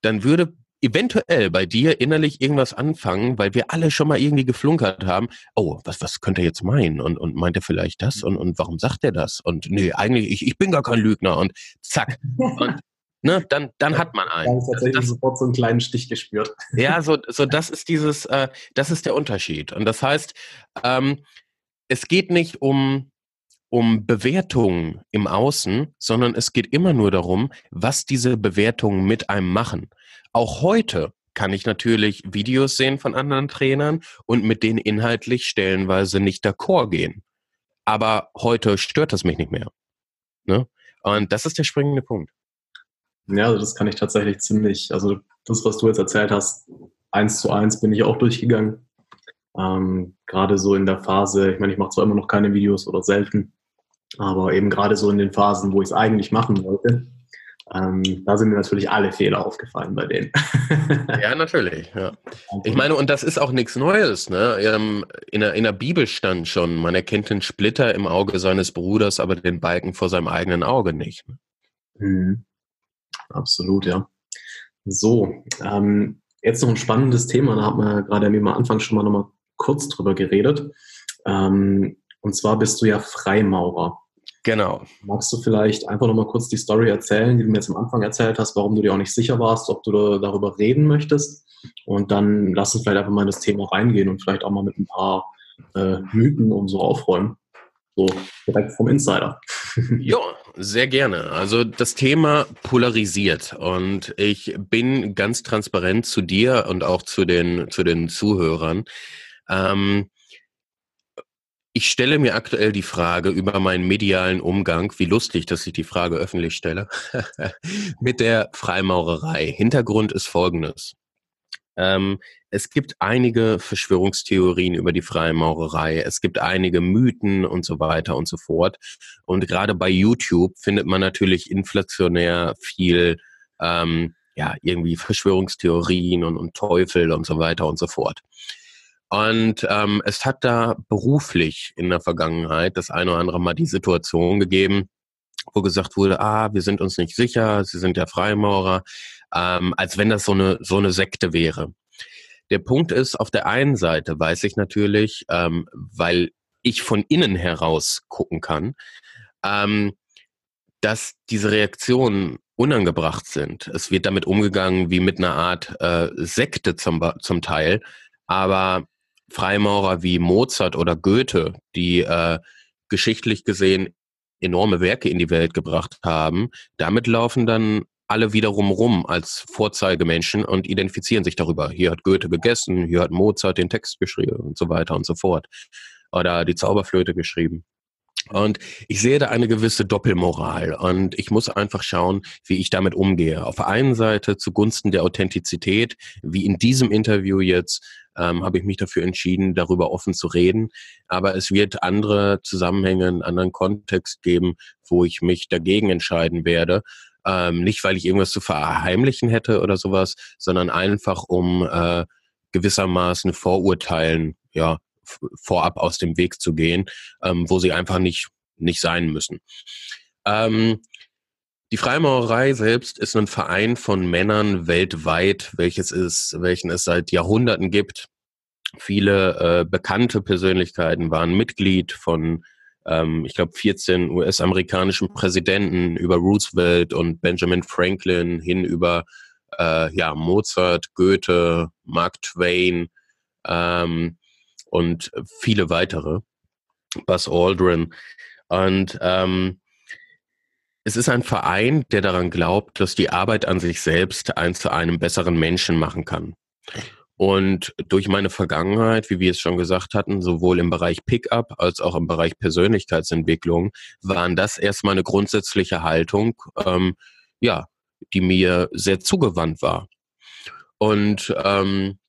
dann würde eventuell bei dir innerlich irgendwas anfangen, weil wir alle schon mal irgendwie geflunkert haben, oh, was, was könnte er jetzt meinen? Und, und meint er vielleicht das? Und, und warum sagt er das? Und nee, eigentlich, ich, ich bin gar kein Lügner. Und zack. Und ne, dann, dann hat man einen. Da tatsächlich also das, sofort so einen kleinen Stich gespürt. Ja, so, so das ist dieses, äh, das ist der Unterschied. Und das heißt, ähm, es geht nicht um, um Bewertungen im Außen, sondern es geht immer nur darum, was diese Bewertungen mit einem machen. Auch heute kann ich natürlich Videos sehen von anderen Trainern und mit denen inhaltlich stellenweise nicht d'accord gehen. Aber heute stört das mich nicht mehr. Ne? Und das ist der springende Punkt. Ja, also das kann ich tatsächlich ziemlich, also das, was du jetzt erzählt hast, eins zu eins bin ich auch durchgegangen. Ähm, gerade so in der Phase, ich meine, ich mache zwar immer noch keine Videos oder selten, aber eben gerade so in den Phasen, wo ich es eigentlich machen wollte, ähm, da sind mir natürlich alle Fehler aufgefallen bei denen. ja, natürlich. Ja. Ich meine, und das ist auch nichts Neues. Ne? Ähm, in, der, in der Bibel stand schon, man erkennt den Splitter im Auge seines Bruders, aber den Balken vor seinem eigenen Auge nicht. Mhm. Absolut, ja. So, ähm, jetzt noch ein spannendes Thema, da hat man gerade am Anfang schon mal noch mal kurz drüber geredet. Ähm, und zwar bist du ja Freimaurer. Genau. Magst du vielleicht einfach nochmal kurz die Story erzählen, die du mir jetzt am Anfang erzählt hast, warum du dir auch nicht sicher warst, ob du da, darüber reden möchtest? Und dann lass uns vielleicht einfach mal in das Thema reingehen und vielleicht auch mal mit ein paar äh, Mythen und so aufräumen. So direkt vom Insider. ja, sehr gerne. Also das Thema polarisiert und ich bin ganz transparent zu dir und auch zu den, zu den Zuhörern. Ähm, ich stelle mir aktuell die Frage über meinen medialen Umgang, wie lustig, dass ich die Frage öffentlich stelle, mit der Freimaurerei. Hintergrund ist folgendes. Ähm, es gibt einige Verschwörungstheorien über die Freimaurerei, es gibt einige Mythen und so weiter und so fort. Und gerade bei YouTube findet man natürlich inflationär viel, ähm, ja, irgendwie Verschwörungstheorien und, und Teufel und so weiter und so fort. Und ähm, es hat da beruflich in der Vergangenheit das eine oder andere Mal die Situation gegeben, wo gesagt wurde, ah, wir sind uns nicht sicher, Sie sind ja Freimaurer, ähm, als wenn das so eine, so eine Sekte wäre. Der Punkt ist, auf der einen Seite weiß ich natürlich, ähm, weil ich von innen heraus gucken kann, ähm, dass diese Reaktionen unangebracht sind. Es wird damit umgegangen wie mit einer Art äh, Sekte zum, zum Teil, aber Freimaurer wie Mozart oder Goethe, die äh, geschichtlich gesehen enorme Werke in die Welt gebracht haben, damit laufen dann alle wiederum rum als Vorzeigemenschen und identifizieren sich darüber. Hier hat Goethe gegessen, hier hat Mozart den Text geschrieben und so weiter und so fort. Oder die Zauberflöte geschrieben. Und ich sehe da eine gewisse Doppelmoral und ich muss einfach schauen, wie ich damit umgehe. Auf der einen Seite zugunsten der Authentizität, wie in diesem Interview jetzt, ähm, habe ich mich dafür entschieden, darüber offen zu reden. Aber es wird andere Zusammenhänge, einen anderen Kontext geben, wo ich mich dagegen entscheiden werde. Ähm, nicht, weil ich irgendwas zu verheimlichen hätte oder sowas, sondern einfach um äh, gewissermaßen Vorurteilen ja, vorab aus dem Weg zu gehen, ähm, wo sie einfach nicht, nicht sein müssen. Ähm, die Freimaurerei selbst ist ein Verein von Männern weltweit, welches es, welchen es seit Jahrhunderten gibt. Viele äh, bekannte Persönlichkeiten waren Mitglied von, ähm, ich glaube, 14 US-amerikanischen Präsidenten über Roosevelt und Benjamin Franklin hin über äh, ja, Mozart, Goethe, Mark Twain ähm, und viele weitere, Buzz Aldrin. Und ähm, es ist ein Verein, der daran glaubt, dass die Arbeit an sich selbst einen zu einem besseren Menschen machen kann. Und durch meine Vergangenheit, wie wir es schon gesagt hatten, sowohl im Bereich Pickup als auch im Bereich Persönlichkeitsentwicklung, waren das erstmal eine grundsätzliche Haltung, ähm, ja, die mir sehr zugewandt war. Und ähm,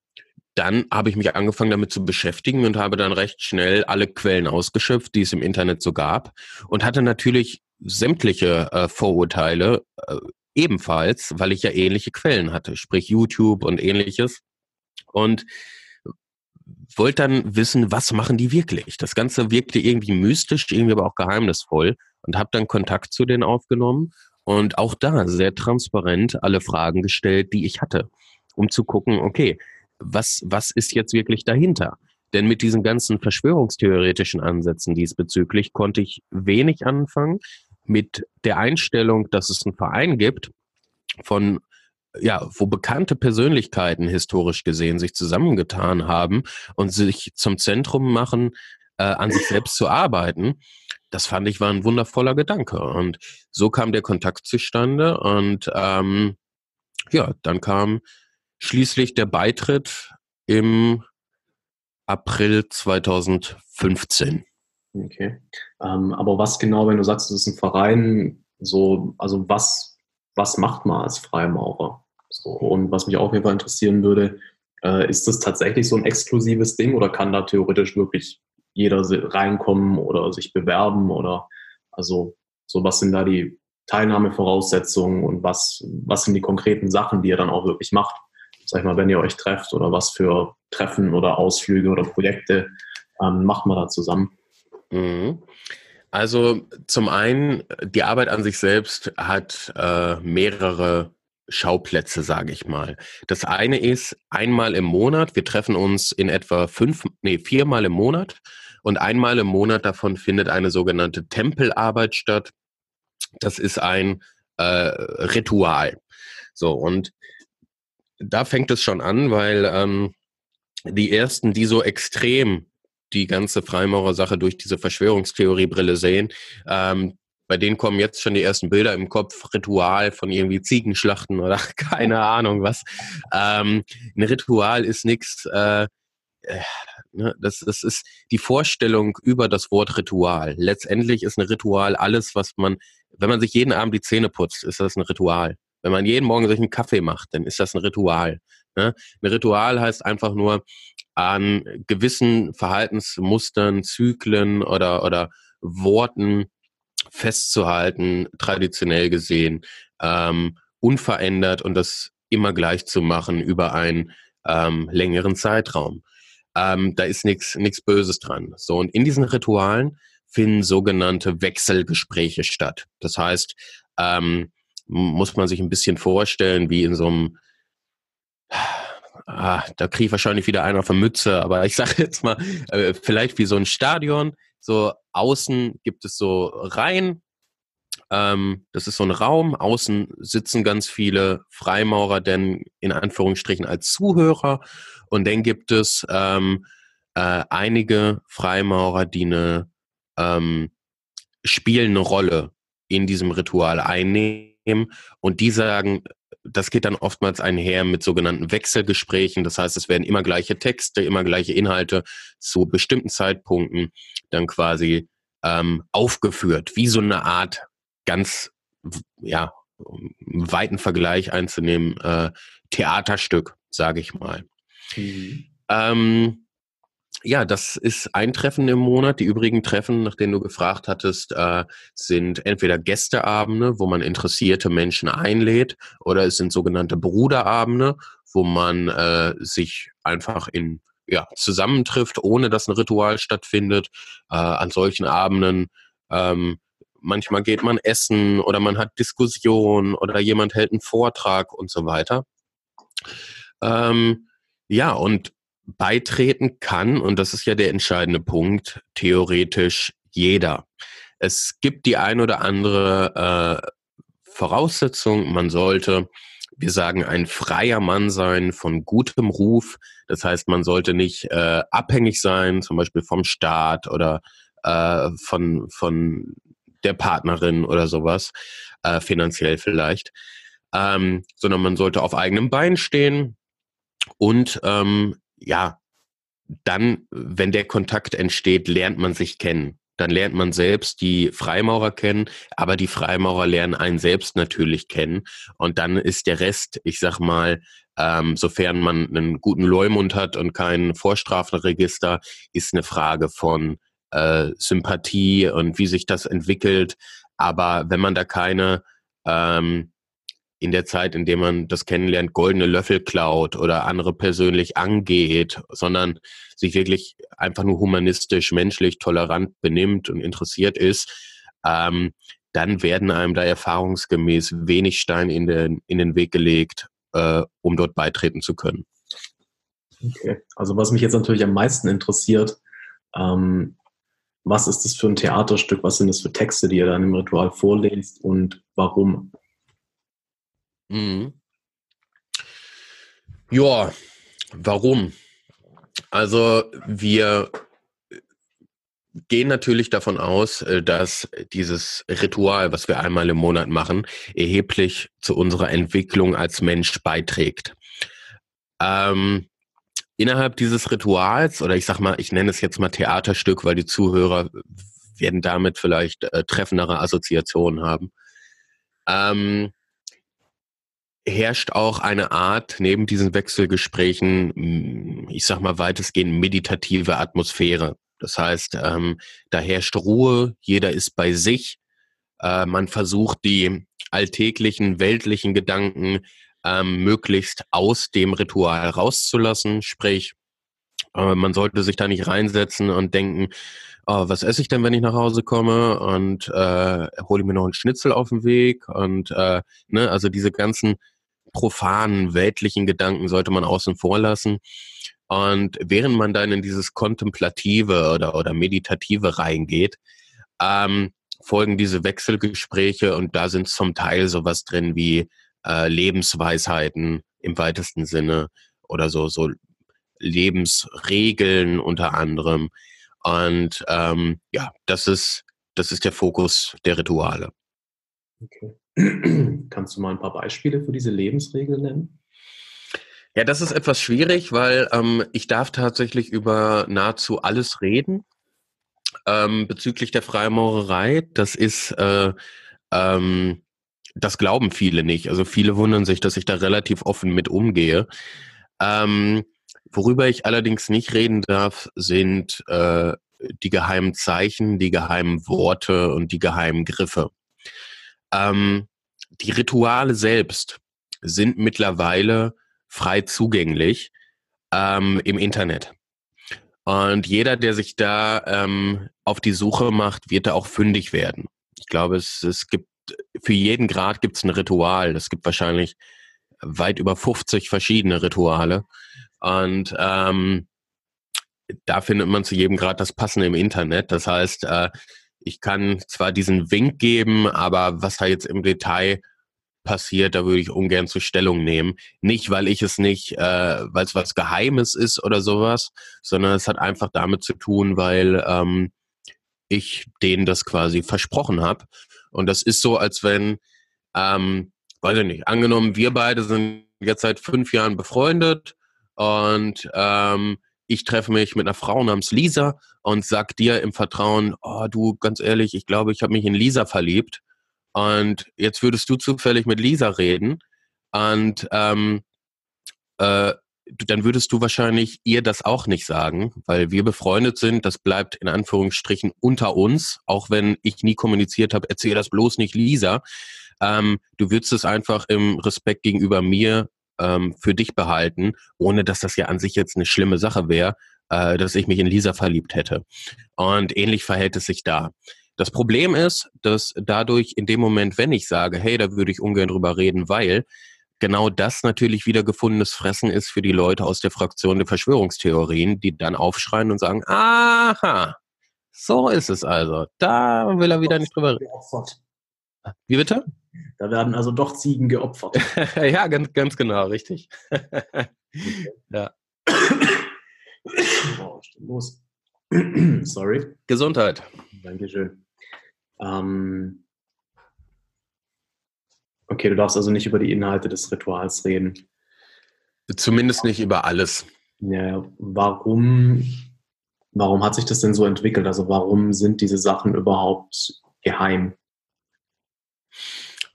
dann habe ich mich angefangen damit zu beschäftigen und habe dann recht schnell alle Quellen ausgeschöpft, die es im Internet so gab und hatte natürlich sämtliche äh, Vorurteile äh, ebenfalls, weil ich ja ähnliche Quellen hatte, sprich YouTube und ähnliches und wollte dann wissen, was machen die wirklich? Das Ganze wirkte irgendwie mystisch, irgendwie aber auch geheimnisvoll und habe dann Kontakt zu denen aufgenommen und auch da sehr transparent alle Fragen gestellt, die ich hatte, um zu gucken, okay, was, was ist jetzt wirklich dahinter? Denn mit diesen ganzen verschwörungstheoretischen Ansätzen diesbezüglich konnte ich wenig anfangen. Mit der Einstellung, dass es einen Verein gibt, von ja, wo bekannte Persönlichkeiten historisch gesehen sich zusammengetan haben und sich zum Zentrum machen, äh, an sich selbst zu arbeiten, das fand ich war ein wundervoller Gedanke. Und so kam der Kontakt zustande und ähm, ja, dann kam schließlich der Beitritt im April 2015. Okay. Ähm, aber was genau, wenn du sagst, es ist ein Verein, so, also was, was macht man als Freimaurer? So, und was mich auch Fall interessieren würde, äh, ist das tatsächlich so ein exklusives Ding oder kann da theoretisch wirklich jeder reinkommen oder sich bewerben oder also so was sind da die Teilnahmevoraussetzungen und was, was sind die konkreten Sachen, die ihr dann auch wirklich macht? Sag ich mal, wenn ihr euch trefft oder was für Treffen oder Ausflüge oder Projekte ähm, macht man da zusammen? Mhm. Also zum einen, die Arbeit an sich selbst hat äh, mehrere Schauplätze, sage ich mal. Das eine ist einmal im Monat, wir treffen uns in etwa fünf, nee, viermal im Monat und einmal im Monat davon findet eine sogenannte Tempelarbeit statt. Das ist ein äh, Ritual. So, und da fängt es schon an, weil ähm, die ersten, die so extrem die ganze Freimaurersache durch diese Verschwörungstheoriebrille sehen, ähm, bei denen kommen jetzt schon die ersten Bilder im Kopf, Ritual von irgendwie Ziegenschlachten oder keine Ahnung was. Ähm, ein Ritual ist nichts, äh, äh, ne, das, das ist die Vorstellung über das Wort Ritual. Letztendlich ist ein Ritual alles, was man, wenn man sich jeden Abend die Zähne putzt, ist das ein Ritual. Wenn man jeden Morgen sich einen Kaffee macht, dann ist das ein Ritual. Ne? Ein Ritual heißt einfach nur, an gewissen Verhaltensmustern, Zyklen oder, oder Worten festzuhalten, traditionell gesehen, ähm, unverändert und das immer gleich zu machen über einen ähm, längeren Zeitraum. Ähm, da ist nichts Böses dran. So und in diesen Ritualen finden sogenannte Wechselgespräche statt. Das heißt, ähm, muss man sich ein bisschen vorstellen, wie in so einem Ah, da kriege ich wahrscheinlich wieder einer der Mütze, aber ich sage jetzt mal, äh, vielleicht wie so ein Stadion. So außen gibt es so Reihen. Ähm, das ist so ein Raum. Außen sitzen ganz viele Freimaurer, denn in Anführungsstrichen als Zuhörer. Und dann gibt es ähm, äh, einige Freimaurer, die eine ähm, spielende Rolle in diesem Ritual einnehmen und die sagen, das geht dann oftmals einher mit sogenannten Wechselgesprächen. Das heißt, es werden immer gleiche Texte, immer gleiche Inhalte zu bestimmten Zeitpunkten dann quasi ähm, aufgeführt, wie so eine Art ganz, ja, weiten Vergleich einzunehmen, äh, Theaterstück, sage ich mal. Mhm. Ähm, ja, das ist ein Treffen im Monat. Die übrigen Treffen, nach denen du gefragt hattest, äh, sind entweder Gästeabende, wo man interessierte Menschen einlädt, oder es sind sogenannte Bruderabende, wo man äh, sich einfach in ja, zusammentrifft, ohne dass ein Ritual stattfindet. Äh, an solchen Abenden ähm, manchmal geht man essen oder man hat Diskussion oder jemand hält einen Vortrag und so weiter. Ähm, ja, und beitreten kann, und das ist ja der entscheidende Punkt, theoretisch jeder. Es gibt die ein oder andere äh, Voraussetzung, man sollte, wir sagen, ein freier Mann sein von gutem Ruf. Das heißt, man sollte nicht äh, abhängig sein, zum Beispiel vom Staat oder äh, von, von der Partnerin oder sowas, äh, finanziell vielleicht, ähm, sondern man sollte auf eigenem Bein stehen und ähm, ja, dann, wenn der Kontakt entsteht, lernt man sich kennen. Dann lernt man selbst die Freimaurer kennen, aber die Freimaurer lernen einen selbst natürlich kennen. Und dann ist der Rest, ich sag mal, Ähm, sofern man einen guten Leumund hat und kein Vorstrafenregister, ist eine Frage von äh, Sympathie und wie sich das entwickelt. Aber wenn man da keine ähm, in der Zeit, in der man das kennenlernt, goldene Löffel klaut oder andere persönlich angeht, sondern sich wirklich einfach nur humanistisch, menschlich, tolerant benimmt und interessiert ist, ähm, dann werden einem da erfahrungsgemäß wenig Steine in den, in den Weg gelegt, äh, um dort beitreten zu können. Okay, also was mich jetzt natürlich am meisten interessiert, ähm, was ist das für ein Theaterstück, was sind das für Texte, die ihr dann im Ritual vorlest und warum? Mhm. Ja, warum? Also wir gehen natürlich davon aus, äh, dass dieses Ritual, was wir einmal im Monat machen, erheblich zu unserer Entwicklung als Mensch beiträgt. Ähm, innerhalb dieses Rituals, oder ich sag mal, ich nenne es jetzt mal Theaterstück, weil die Zuhörer werden damit vielleicht äh, treffendere Assoziationen haben. Ähm, herrscht auch eine Art, neben diesen Wechselgesprächen, hm, ich sag mal weitestgehend meditative Atmosphäre. Das heißt, ähm, da herrscht Ruhe, jeder ist bei sich. Äh, man versucht die alltäglichen, weltlichen Gedanken ähm, möglichst aus dem Ritual rauszulassen. Sprich, äh, man sollte sich da nicht reinsetzen und denken, oh, was esse ich denn, wenn ich nach Hause komme? Und äh, hole mir noch einen Schnitzel auf dem Weg? Und äh, ne, also diese ganzen profanen, weltlichen Gedanken sollte man außen vor lassen. Und während man dann in dieses Kontemplative oder, oder Meditative reingeht, ähm, folgen diese Wechselgespräche und da sind zum Teil sowas drin wie äh, Lebensweisheiten im weitesten Sinne oder so, so Lebensregeln unter anderem. Und ähm, ja, das ist, das ist der Fokus der Rituale. Okay. Kannst du mal ein paar Beispiele für diese Lebensregeln nennen? Ja, das ist etwas schwierig, weil ähm, ich darf tatsächlich über nahezu alles reden. Ähm, bezüglich der Freimaurerei, das ist, äh, ähm, das glauben viele nicht. Also viele wundern sich, dass ich da relativ offen mit umgehe. Ähm, worüber ich allerdings nicht reden darf, sind äh, die geheimen Zeichen, die geheimen Worte und die geheimen Griffe. Ähm, die Rituale selbst sind mittlerweile frei zugänglich ähm, im Internet. Und jeder, der sich da ähm, auf die Suche macht, wird da auch fündig werden. Ich glaube, es, es gibt für jeden Grad gibt es ein Ritual. Es gibt wahrscheinlich weit über 50 verschiedene Rituale. Und ähm, da findet man zu jedem Grad das Passende im Internet. Das heißt, äh, ich kann zwar diesen Wink geben, aber was da jetzt im Detail passiert, da würde ich ungern zur Stellung nehmen. Nicht, weil ich es nicht, äh, weil es was Geheimes ist oder sowas, sondern es hat einfach damit zu tun, weil ähm, ich denen das quasi versprochen habe. Und das ist so, als wenn, ähm, weiß ich nicht, angenommen, wir beide sind jetzt seit fünf Jahren befreundet und ähm, ich treffe mich mit einer Frau namens Lisa und sag dir im Vertrauen, oh du, ganz ehrlich, ich glaube, ich habe mich in Lisa verliebt. Und jetzt würdest du zufällig mit Lisa reden und ähm, äh, dann würdest du wahrscheinlich ihr das auch nicht sagen, weil wir befreundet sind. Das bleibt in Anführungsstrichen unter uns, auch wenn ich nie kommuniziert habe, erzähl das bloß nicht Lisa. Ähm, du würdest es einfach im Respekt gegenüber mir ähm, für dich behalten, ohne dass das ja an sich jetzt eine schlimme Sache wäre, äh, dass ich mich in Lisa verliebt hätte. Und ähnlich verhält es sich da. Das Problem ist, dass dadurch in dem Moment, wenn ich sage, hey, da würde ich ungern drüber reden, weil genau das natürlich wieder gefundenes Fressen ist für die Leute aus der Fraktion der Verschwörungstheorien, die dann aufschreien und sagen, aha, so ist es also. Da will er wieder nicht drüber reden. Wie bitte? Da werden also doch Ziegen geopfert. ja, ganz, ganz genau, richtig. ja. Oh, los. Sorry. Gesundheit. Dankeschön. Ähm, okay, du darfst also nicht über die Inhalte des Rituals reden. Zumindest nicht über alles. Ja, warum, warum hat sich das denn so entwickelt? Also warum sind diese Sachen überhaupt geheim?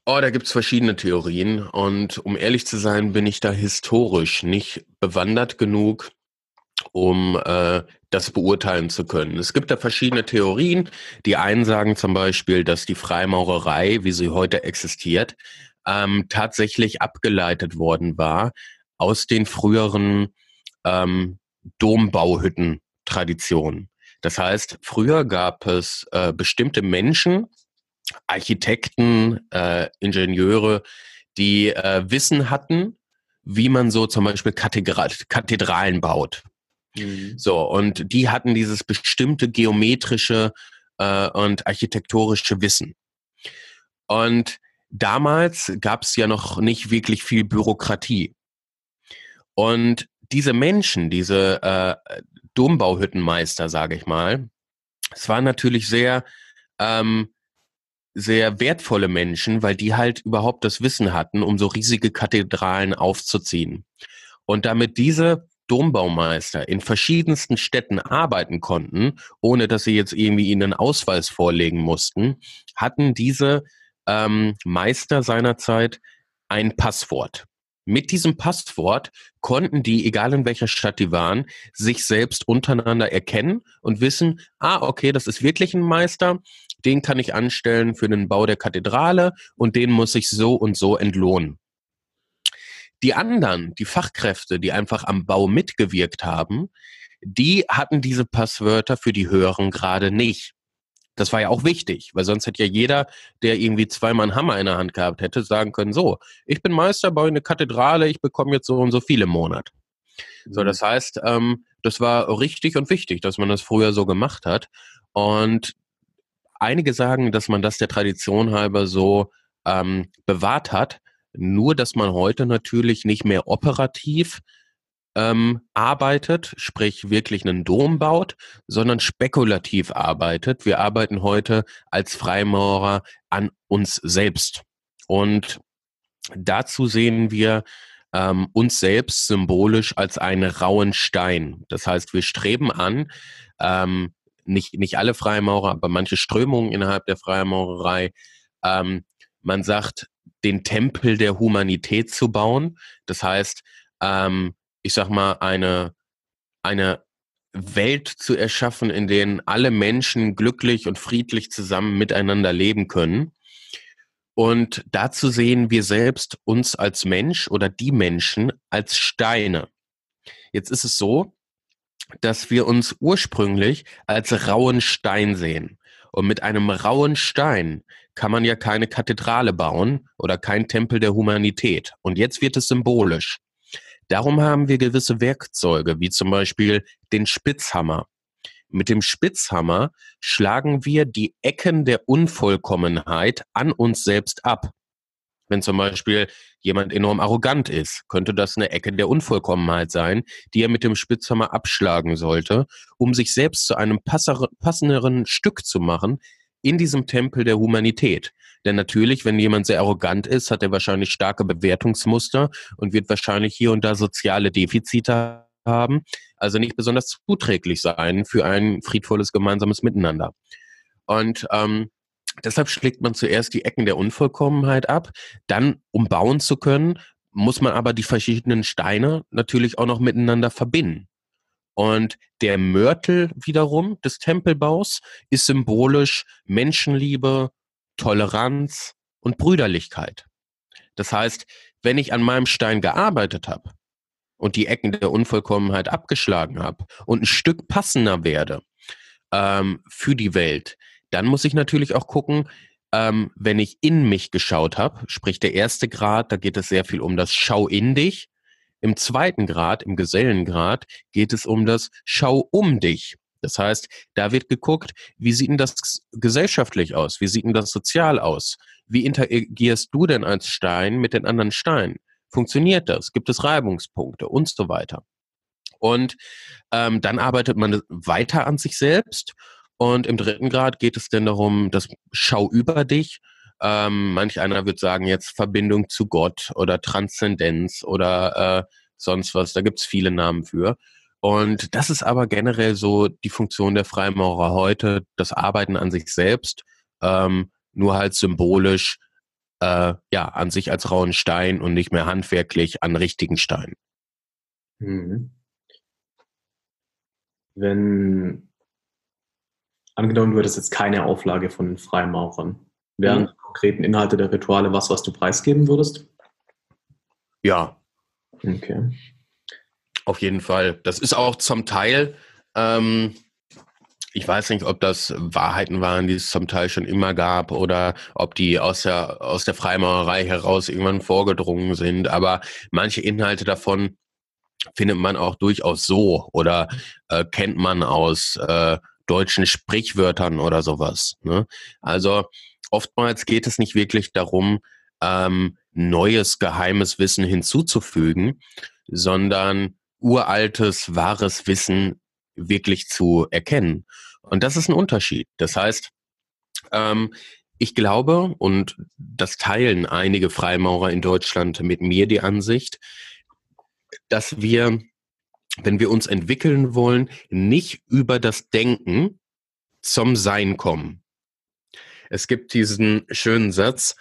Oh, da gibt's verschiedene Theorien und um ehrlich zu sein, bin ich da historisch nicht bewandert genug, um äh, das beurteilen zu können. Es gibt da verschiedene Theorien. Die einen sagen zum Beispiel, dass die Freimaurerei, wie sie heute existiert, ähm, tatsächlich abgeleitet worden war aus den früheren ähm, Dombauhütten-Traditionen. Das heißt, früher gab es äh, bestimmte Menschen, Architekten, äh, Ingenieure, die äh, Wissen hatten, wie man so zum Beispiel Kathedral Kathedralen baut. Mhm. So, und die hatten dieses bestimmte geometrische äh, und architektonische Wissen. Und damals gab es ja noch nicht wirklich viel Bürokratie. Und diese Menschen, diese äh, Dombauhüttenmeister, sage ich mal, es waren natürlich sehr ähm, sehr wertvolle Menschen, weil die halt überhaupt das Wissen hatten, um so riesige Kathedralen aufzuziehen. Und damit diese Dombaumeister in verschiedensten Städten arbeiten konnten, ohne dass sie jetzt irgendwie ihnen einen Ausweis vorlegen mussten, hatten diese ähm, Meister seinerzeit ein Passwort. Mit diesem Passwort konnten die, egal in welcher Stadt die waren, sich selbst untereinander erkennen und wissen, ah, okay, das ist wirklich ein Meister, den kann ich anstellen für den Bau der Kathedrale und den muss ich so und so entlohnen. Die anderen, die Fachkräfte, die einfach am Bau mitgewirkt haben, die hatten diese Passwörter für die höheren Grade nicht. Das war ja auch wichtig, weil sonst hätte ja jeder, der irgendwie zweimal einen Hammer in der Hand gehabt hätte, sagen können, so, ich bin Meister, baue eine Kathedrale, ich bekomme jetzt so und so viele im Monat. So, mhm. das heißt, ähm, das war richtig und wichtig, dass man das früher so gemacht hat. Und Einige sagen, dass man das der Tradition halber so ähm, bewahrt hat, nur dass man heute natürlich nicht mehr operativ ähm, arbeitet, sprich wirklich einen Dom baut, sondern spekulativ arbeitet. Wir arbeiten heute als Freimaurer an uns selbst. Und dazu sehen wir ähm, uns selbst symbolisch als einen rauen Stein. Das heißt, wir streben an, ähm, nicht, nicht alle Freimaurer, aber manche Strömungen innerhalb der Freimaurerei. Ähm, man sagt, den Tempel der Humanität zu bauen. Das heißt, ähm, ich sag mal, eine, eine Welt zu erschaffen, in denen alle Menschen glücklich und friedlich zusammen miteinander leben können. Und dazu sehen wir selbst uns als Mensch oder die Menschen als Steine. Jetzt ist es so, dass wir uns ursprünglich als rauen Stein sehen. Und mit einem rauen Stein kann man ja keine Kathedrale bauen oder kein Tempel der Humanität. Und jetzt wird es symbolisch. Darum haben wir gewisse Werkzeuge, wie zum Beispiel den Spitzhammer. Mit dem Spitzhammer schlagen wir die Ecken der Unvollkommenheit an uns selbst ab. Wenn zum Beispiel jemand enorm arrogant ist, könnte das eine Ecke der Unvollkommenheit sein, die er mit dem Spitzhammer abschlagen sollte, um sich selbst zu einem passenderen Stück zu machen in diesem Tempel der Humanität. Denn natürlich, wenn jemand sehr arrogant ist, hat er wahrscheinlich starke Bewertungsmuster und wird wahrscheinlich hier und da soziale Defizite haben, also nicht besonders zuträglich sein für ein friedvolles gemeinsames Miteinander. Und ähm, Deshalb schlägt man zuerst die Ecken der Unvollkommenheit ab. Dann, um bauen zu können, muss man aber die verschiedenen Steine natürlich auch noch miteinander verbinden. Und der Mörtel wiederum des Tempelbaus ist symbolisch Menschenliebe, Toleranz und Brüderlichkeit. Das heißt, wenn ich an meinem Stein gearbeitet habe und die Ecken der Unvollkommenheit abgeschlagen habe und ein Stück passender werde ähm, für die Welt, dann muss ich natürlich auch gucken, ähm, wenn ich in mich geschaut habe, sprich der erste Grad, da geht es sehr viel um das Schau in dich. Im zweiten Grad, im Gesellengrad, geht es um das Schau um dich. Das heißt, da wird geguckt, wie sieht denn das gesellschaftlich aus? Wie sieht denn das sozial aus? Wie interagierst du denn als Stein mit den anderen Steinen? Funktioniert das? Gibt es Reibungspunkte und so weiter? Und ähm, dann arbeitet man weiter an sich selbst und im dritten Grad geht es denn darum, das Schau über dich. Ähm, manch einer wird sagen jetzt Verbindung zu Gott oder Transzendenz oder äh, sonst was. Da gibt's viele Namen für. Und das ist aber generell so die Funktion der Freimaurer heute, das Arbeiten an sich selbst, ähm, nur halt symbolisch äh, ja, an sich als rauen Stein und nicht mehr handwerklich an richtigen Stein. Mhm. Wenn, angenommen, du hättest jetzt keine Auflage von den Freimaurern, wären mhm. konkreten Inhalte der Rituale was, was du preisgeben würdest? Ja. Okay. Auf jeden Fall. Das ist auch zum Teil, ähm, ich weiß nicht, ob das Wahrheiten waren, die es zum Teil schon immer gab oder ob die aus der, aus der Freimaurerei heraus irgendwann vorgedrungen sind. Aber manche Inhalte davon findet man auch durchaus so oder äh, kennt man aus äh, deutschen Sprichwörtern oder sowas. Ne? Also oftmals geht es nicht wirklich darum, ähm, neues geheimes Wissen hinzuzufügen, sondern uraltes, wahres Wissen wirklich zu erkennen. Und das ist ein Unterschied. Das heißt, ähm, ich glaube, und das teilen einige Freimaurer in Deutschland mit mir die Ansicht, dass wir, wenn wir uns entwickeln wollen, nicht über das Denken zum Sein kommen. Es gibt diesen schönen Satz,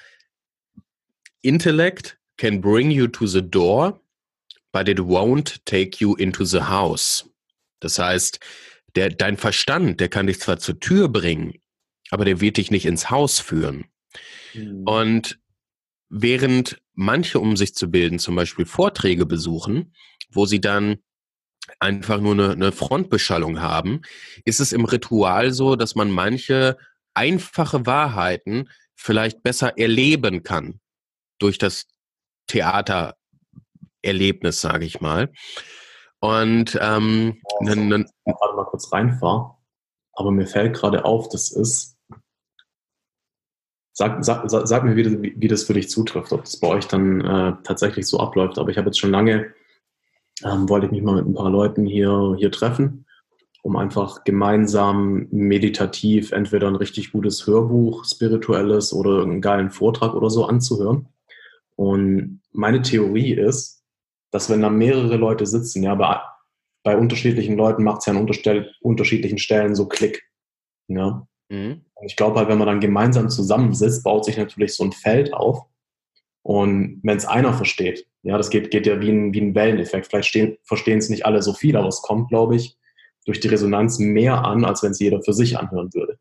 Intellect can bring you to the door, but it won't take you into the house. Das heißt, der, dein Verstand, der kann dich zwar zur Tür bringen, aber der wird dich nicht ins Haus führen. Mhm. Und während manche, um sich zu bilden, zum Beispiel Vorträge besuchen, wo sie dann einfach nur eine, eine Frontbeschallung haben, ist es im Ritual so, dass man manche einfache Wahrheiten vielleicht besser erleben kann durch das Theatererlebnis, sage ich mal. Und ähm, ja, also, ich gerade mal kurz reinfahre, aber mir fällt gerade auf, das ist. Sag, sag, sag mir, wie, wie, das für dich zutrifft, ob das bei euch dann äh, tatsächlich so abläuft. Aber ich habe jetzt schon lange, ähm, wollte ich mich mal mit ein paar Leuten hier, hier treffen, um einfach gemeinsam meditativ entweder ein richtig gutes Hörbuch, spirituelles oder einen geilen Vortrag oder so anzuhören. Und meine Theorie ist, dass wenn da mehrere Leute sitzen, ja, bei, bei unterschiedlichen Leuten macht es ja an unterschiedlichen Stellen so Klick. Ja. Mhm. Und ich glaube halt, wenn man dann gemeinsam zusammensitzt, baut sich natürlich so ein Feld auf. Und wenn es einer versteht, ja, das geht, geht ja wie ein, wie ein Welleneffekt. Vielleicht stehen, verstehen es nicht alle so viel, aber es kommt, glaube ich, durch die Resonanz mehr an, als wenn es jeder für sich anhören würde.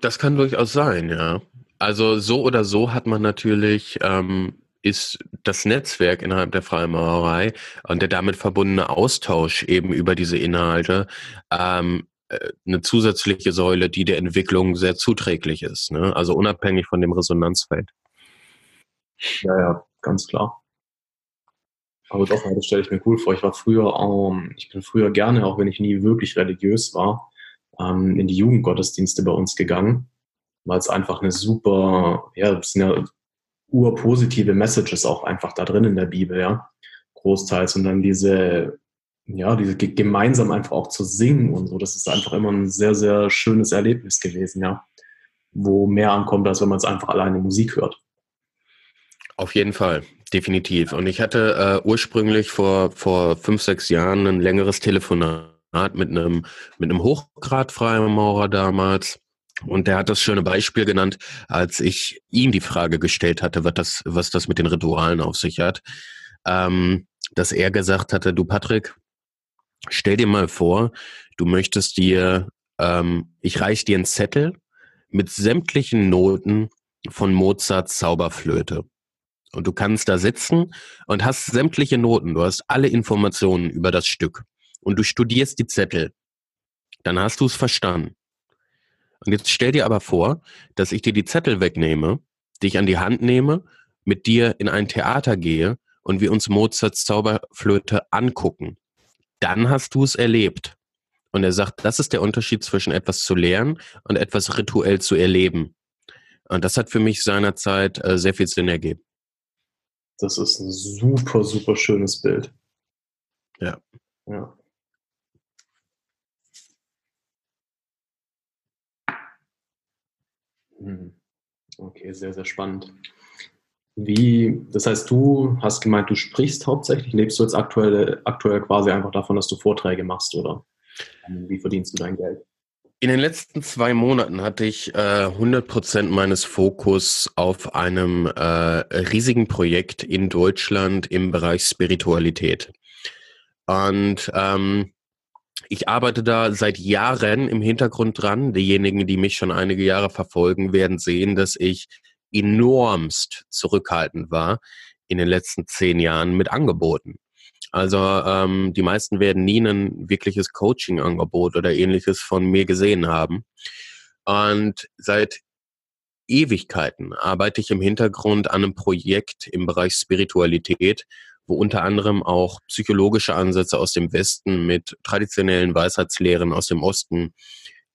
Das kann durchaus sein, ja. Also so oder so hat man natürlich ähm, ist das Netzwerk innerhalb der Freimaurerei und der damit verbundene Austausch eben über diese Inhalte ähm, äh, eine zusätzliche Säule, die der Entwicklung sehr zuträglich ist. Ne? Also unabhängig von dem Resonanzfeld. Ja, ja, ganz klar. Aber doch, das stelle ich mir cool vor. Ich war früher, ähm, ich bin früher gerne, auch wenn ich nie wirklich religiös war, ähm, in die Jugendgottesdienste bei uns gegangen, weil es einfach eine super, ja, das sind ja urpositive Messages auch einfach da drin in der Bibel, ja, großteils. Und dann diese, ja, diese gemeinsam einfach auch zu singen und so, das ist einfach immer ein sehr, sehr schönes Erlebnis gewesen, ja, wo mehr ankommt, als wenn man es einfach alleine Musik hört. Auf jeden Fall, definitiv. Und ich hatte äh, ursprünglich vor, vor fünf, sechs Jahren ein längeres Telefonat mit einem, mit einem Hochgrad-Freimaurer damals, und der hat das schöne Beispiel genannt, als ich ihm die Frage gestellt hatte, was das, was das mit den Ritualen auf sich hat, ähm, dass er gesagt hatte, du Patrick, stell dir mal vor, du möchtest dir, ähm, ich reiche dir einen Zettel mit sämtlichen Noten von Mozarts Zauberflöte. Und du kannst da sitzen und hast sämtliche Noten, du hast alle Informationen über das Stück. Und du studierst die Zettel. Dann hast du es verstanden. Und jetzt stell dir aber vor, dass ich dir die Zettel wegnehme, dich an die Hand nehme, mit dir in ein Theater gehe und wir uns Mozarts Zauberflöte angucken. Dann hast du es erlebt. Und er sagt, das ist der Unterschied zwischen etwas zu lernen und etwas rituell zu erleben. Und das hat für mich seinerzeit äh, sehr viel Sinn ergeben. Das ist ein super, super schönes Bild. Ja. Ja. Hm. Okay, sehr, sehr spannend. Wie, das heißt, du hast gemeint, du sprichst hauptsächlich, lebst du jetzt aktuell, aktuell quasi einfach davon, dass du Vorträge machst, oder wie verdienst du dein Geld? In den letzten zwei Monaten hatte ich äh, 100% meines Fokus auf einem äh, riesigen Projekt in Deutschland im Bereich Spiritualität. Und ähm, ich arbeite da seit Jahren im Hintergrund dran. Diejenigen, die mich schon einige Jahre verfolgen, werden sehen, dass ich enormst zurückhaltend war in den letzten zehn Jahren mit Angeboten. Also ähm, die meisten werden nie ein wirkliches Coaching-Angebot oder ähnliches von mir gesehen haben. Und seit Ewigkeiten arbeite ich im Hintergrund an einem Projekt im Bereich Spiritualität, wo unter anderem auch psychologische Ansätze aus dem Westen mit traditionellen Weisheitslehren aus dem Osten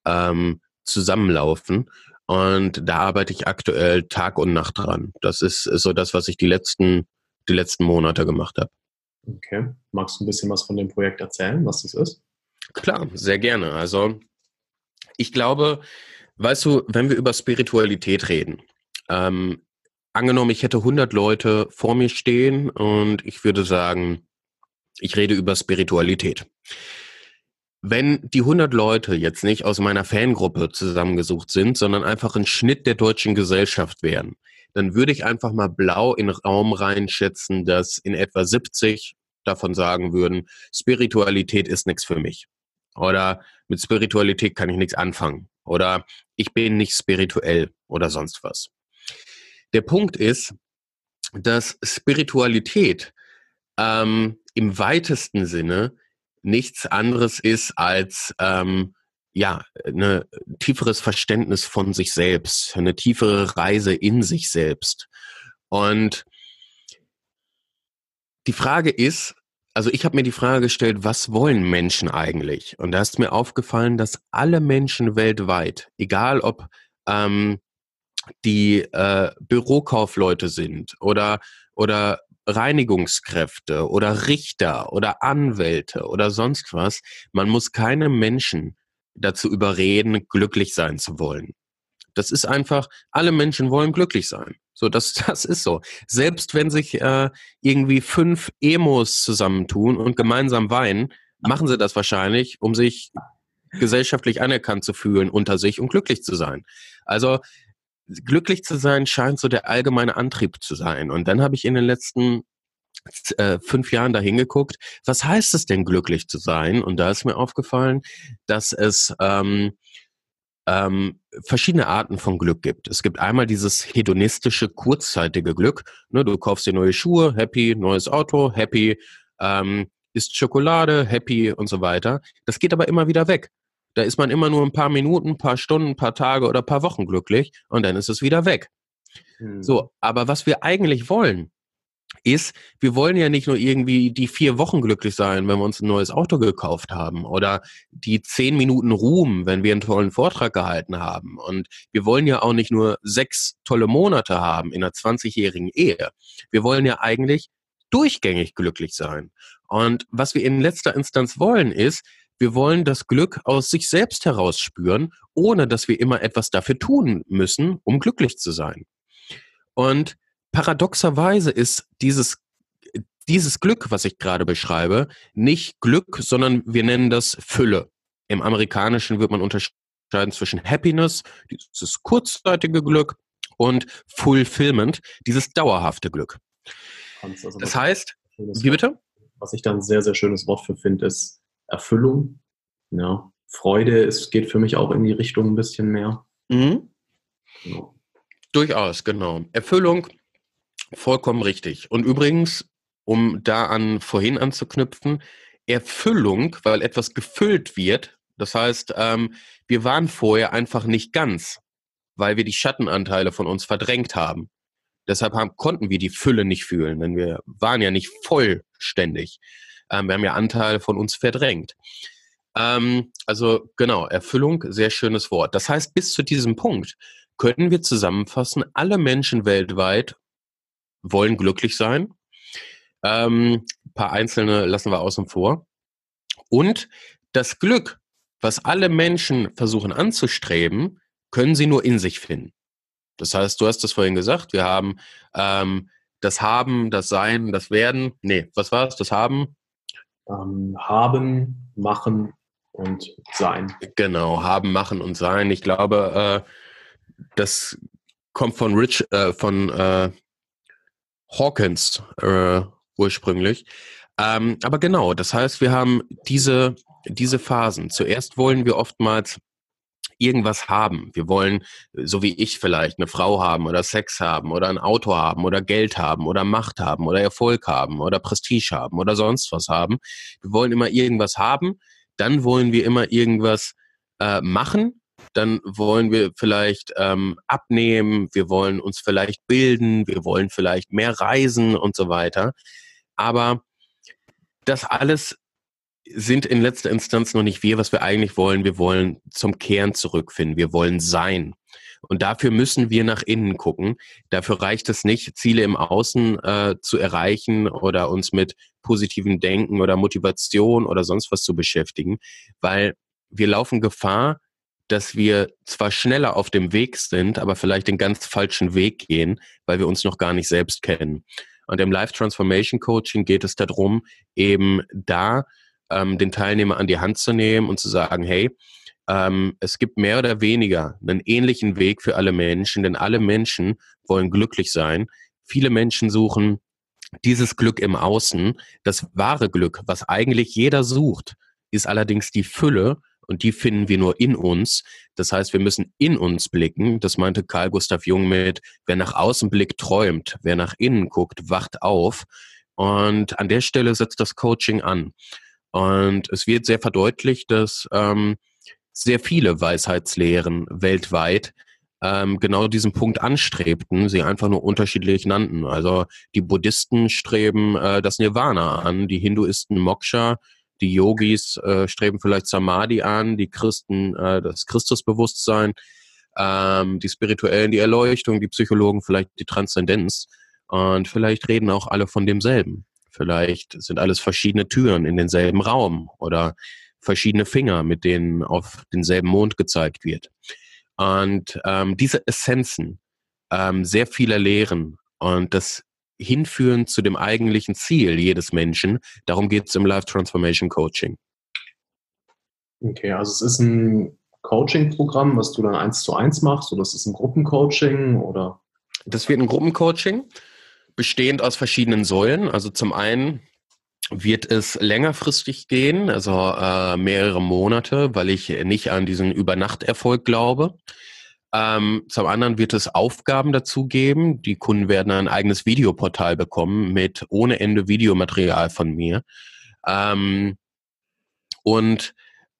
ähm, zusammenlaufen. Und da arbeite ich aktuell Tag und Nacht dran. Das ist, so das, was ich die letzten, die letzten Monate gemacht habe. Okay. Magst du ein bisschen was von dem Projekt erzählen, was das ist? Klar, sehr gerne. Also ich glaube, weißt du, wenn wir über Spiritualität reden, ähm, angenommen, ich hätte 100 Leute vor mir stehen und ich würde sagen, ich rede über Spiritualität. Wenn die 100 Leute jetzt nicht aus meiner Fangruppe zusammengesucht sind, sondern einfach ein Schnitt der deutschen Gesellschaft wären, dann würde ich einfach mal blau in den Raum reinschätzen, dass in etwa 70 davon sagen würden, Spiritualität ist nichts für mich. Oder mit Spiritualität kann ich nichts anfangen. Oder ich bin nicht spirituell oder sonst was. Der Punkt ist, dass Spiritualität ähm, im weitesten Sinne nichts anderes ist als ähm, ja, ein tieferes Verständnis von sich selbst, eine tiefere Reise in sich selbst. Und die Frage ist, also ich habe mir die Frage gestellt, was wollen Menschen eigentlich? Und da ist mir aufgefallen, dass alle Menschen weltweit, egal ob ähm, die äh, Bürokaufleute sind oder, oder Reinigungskräfte oder Richter oder Anwälte oder sonst was, man muss keinem Menschen dazu überreden, glücklich sein zu wollen. Das ist einfach, alle Menschen wollen glücklich sein. So, das, das ist so. Selbst wenn sich äh, irgendwie fünf Emos zusammentun und gemeinsam weinen, machen sie das wahrscheinlich, um sich gesellschaftlich anerkannt zu fühlen unter sich und glücklich zu sein. Also glücklich zu sein scheint so der allgemeine Antrieb zu sein. Und dann habe ich in den letzten äh, fünf Jahren da hingeguckt, was heißt es denn glücklich zu sein? Und da ist mir aufgefallen, dass es ähm, ähm, verschiedene Arten von Glück gibt. Es gibt einmal dieses hedonistische, kurzzeitige Glück. Ne, du kaufst dir neue Schuhe, happy, neues Auto, happy, ähm, isst Schokolade, happy und so weiter. Das geht aber immer wieder weg. Da ist man immer nur ein paar Minuten, ein paar Stunden, ein paar Tage oder ein paar Wochen glücklich und dann ist es wieder weg. Hm. So, aber was wir eigentlich wollen, ist, wir wollen ja nicht nur irgendwie die vier Wochen glücklich sein, wenn wir uns ein neues Auto gekauft haben oder die zehn Minuten Ruhm, wenn wir einen tollen Vortrag gehalten haben. Und wir wollen ja auch nicht nur sechs tolle Monate haben in einer 20-jährigen Ehe. Wir wollen ja eigentlich durchgängig glücklich sein. Und was wir in letzter Instanz wollen, ist, wir wollen das Glück aus sich selbst heraus spüren, ohne dass wir immer etwas dafür tun müssen, um glücklich zu sein. Und paradoxerweise ist dieses, dieses Glück, was ich gerade beschreibe, nicht Glück, sondern wir nennen das Fülle. Im Amerikanischen wird man unterscheiden zwischen Happiness, dieses kurzzeitige Glück, und Fulfillment, dieses dauerhafte Glück. Also das heißt, wie bitte? Was ich dann ein sehr, sehr schönes Wort für finde, ist Erfüllung. Ja. Freude, es geht für mich auch in die Richtung ein bisschen mehr. Mhm. Ja. Durchaus, genau. Erfüllung, vollkommen richtig. Und übrigens, um da an vorhin anzuknüpfen, Erfüllung, weil etwas gefüllt wird, das heißt, ähm, wir waren vorher einfach nicht ganz, weil wir die Schattenanteile von uns verdrängt haben. Deshalb haben, konnten wir die Fülle nicht fühlen, denn wir waren ja nicht vollständig. Ähm, wir haben ja Anteile von uns verdrängt. Ähm, also genau, Erfüllung, sehr schönes Wort. Das heißt, bis zu diesem Punkt können wir zusammenfassen, alle Menschen weltweit wollen glücklich sein. Ähm, ein paar einzelne lassen wir außen vor. Und das Glück, was alle Menschen versuchen anzustreben, können sie nur in sich finden. Das heißt, du hast es vorhin gesagt, wir haben ähm, das Haben, das Sein, das Werden. Nee, was war es? Das Haben? Ähm, haben, machen und sein. Genau, haben, machen und sein. Ich glaube, äh, das kommt von Rich, äh, von äh, Hawkins äh, ursprünglich. Ähm, aber genau, das heißt, wir haben diese, diese Phasen. Zuerst wollen wir oftmals irgendwas haben. Wir wollen, so wie ich vielleicht, eine Frau haben oder Sex haben oder ein Auto haben oder Geld haben oder Macht haben oder Erfolg haben oder Prestige haben oder sonst was haben. Wir wollen immer irgendwas haben. Dann wollen wir immer irgendwas äh, machen. Dann wollen wir vielleicht ähm, abnehmen. Wir wollen uns vielleicht bilden. Wir wollen vielleicht mehr reisen und so weiter. Aber das alles sind in letzter Instanz noch nicht wir, was wir eigentlich wollen. Wir wollen zum Kern zurückfinden. Wir wollen sein. Und dafür müssen wir nach innen gucken. Dafür reicht es nicht, Ziele im Außen äh, zu erreichen oder uns mit positivem Denken oder Motivation oder sonst was zu beschäftigen, weil wir laufen Gefahr, dass wir zwar schneller auf dem Weg sind, aber vielleicht den ganz falschen Weg gehen, weil wir uns noch gar nicht selbst kennen. Und im Life Transformation Coaching geht es darum, eben da ähm, den Teilnehmer an die Hand zu nehmen und zu sagen, hey, ähm, es gibt mehr oder weniger einen ähnlichen Weg für alle Menschen, denn alle Menschen wollen glücklich sein. Viele Menschen suchen dieses Glück im Außen. Das wahre Glück, was eigentlich jeder sucht, ist allerdings die Fülle und die finden wir nur in uns. Das heißt, wir müssen in uns blicken. Das meinte Karl Gustav Jung mit, wer nach außen blickt, träumt. Wer nach innen guckt, wacht auf. Und an der Stelle setzt das Coaching an. Und es wird sehr verdeutlicht, dass ähm, sehr viele Weisheitslehren weltweit ähm, genau diesen Punkt anstrebten, sie einfach nur unterschiedlich nannten. Also die Buddhisten streben äh, das Nirvana an, die Hinduisten Moksha, die Yogis äh, streben vielleicht Samadhi an, die Christen äh, das Christusbewusstsein, ähm, die Spirituellen die Erleuchtung, die Psychologen vielleicht die Transzendenz. Und vielleicht reden auch alle von demselben. Vielleicht sind alles verschiedene Türen in denselben Raum oder verschiedene Finger, mit denen auf denselben Mond gezeigt wird. Und ähm, diese Essenzen ähm, sehr vieler Lehren und das Hinführen zu dem eigentlichen Ziel jedes Menschen, darum geht es im Life Transformation Coaching. Okay, also es ist ein Coaching-Programm, was du dann eins zu eins machst, oder ist es ein Gruppencoaching oder? Das wird ein Gruppencoaching bestehend aus verschiedenen Säulen. Also zum einen wird es längerfristig gehen, also äh, mehrere Monate, weil ich nicht an diesen Übernachterfolg glaube. Ähm, zum anderen wird es Aufgaben dazu geben. Die Kunden werden ein eigenes Videoportal bekommen mit ohne Ende Videomaterial von mir. Ähm, und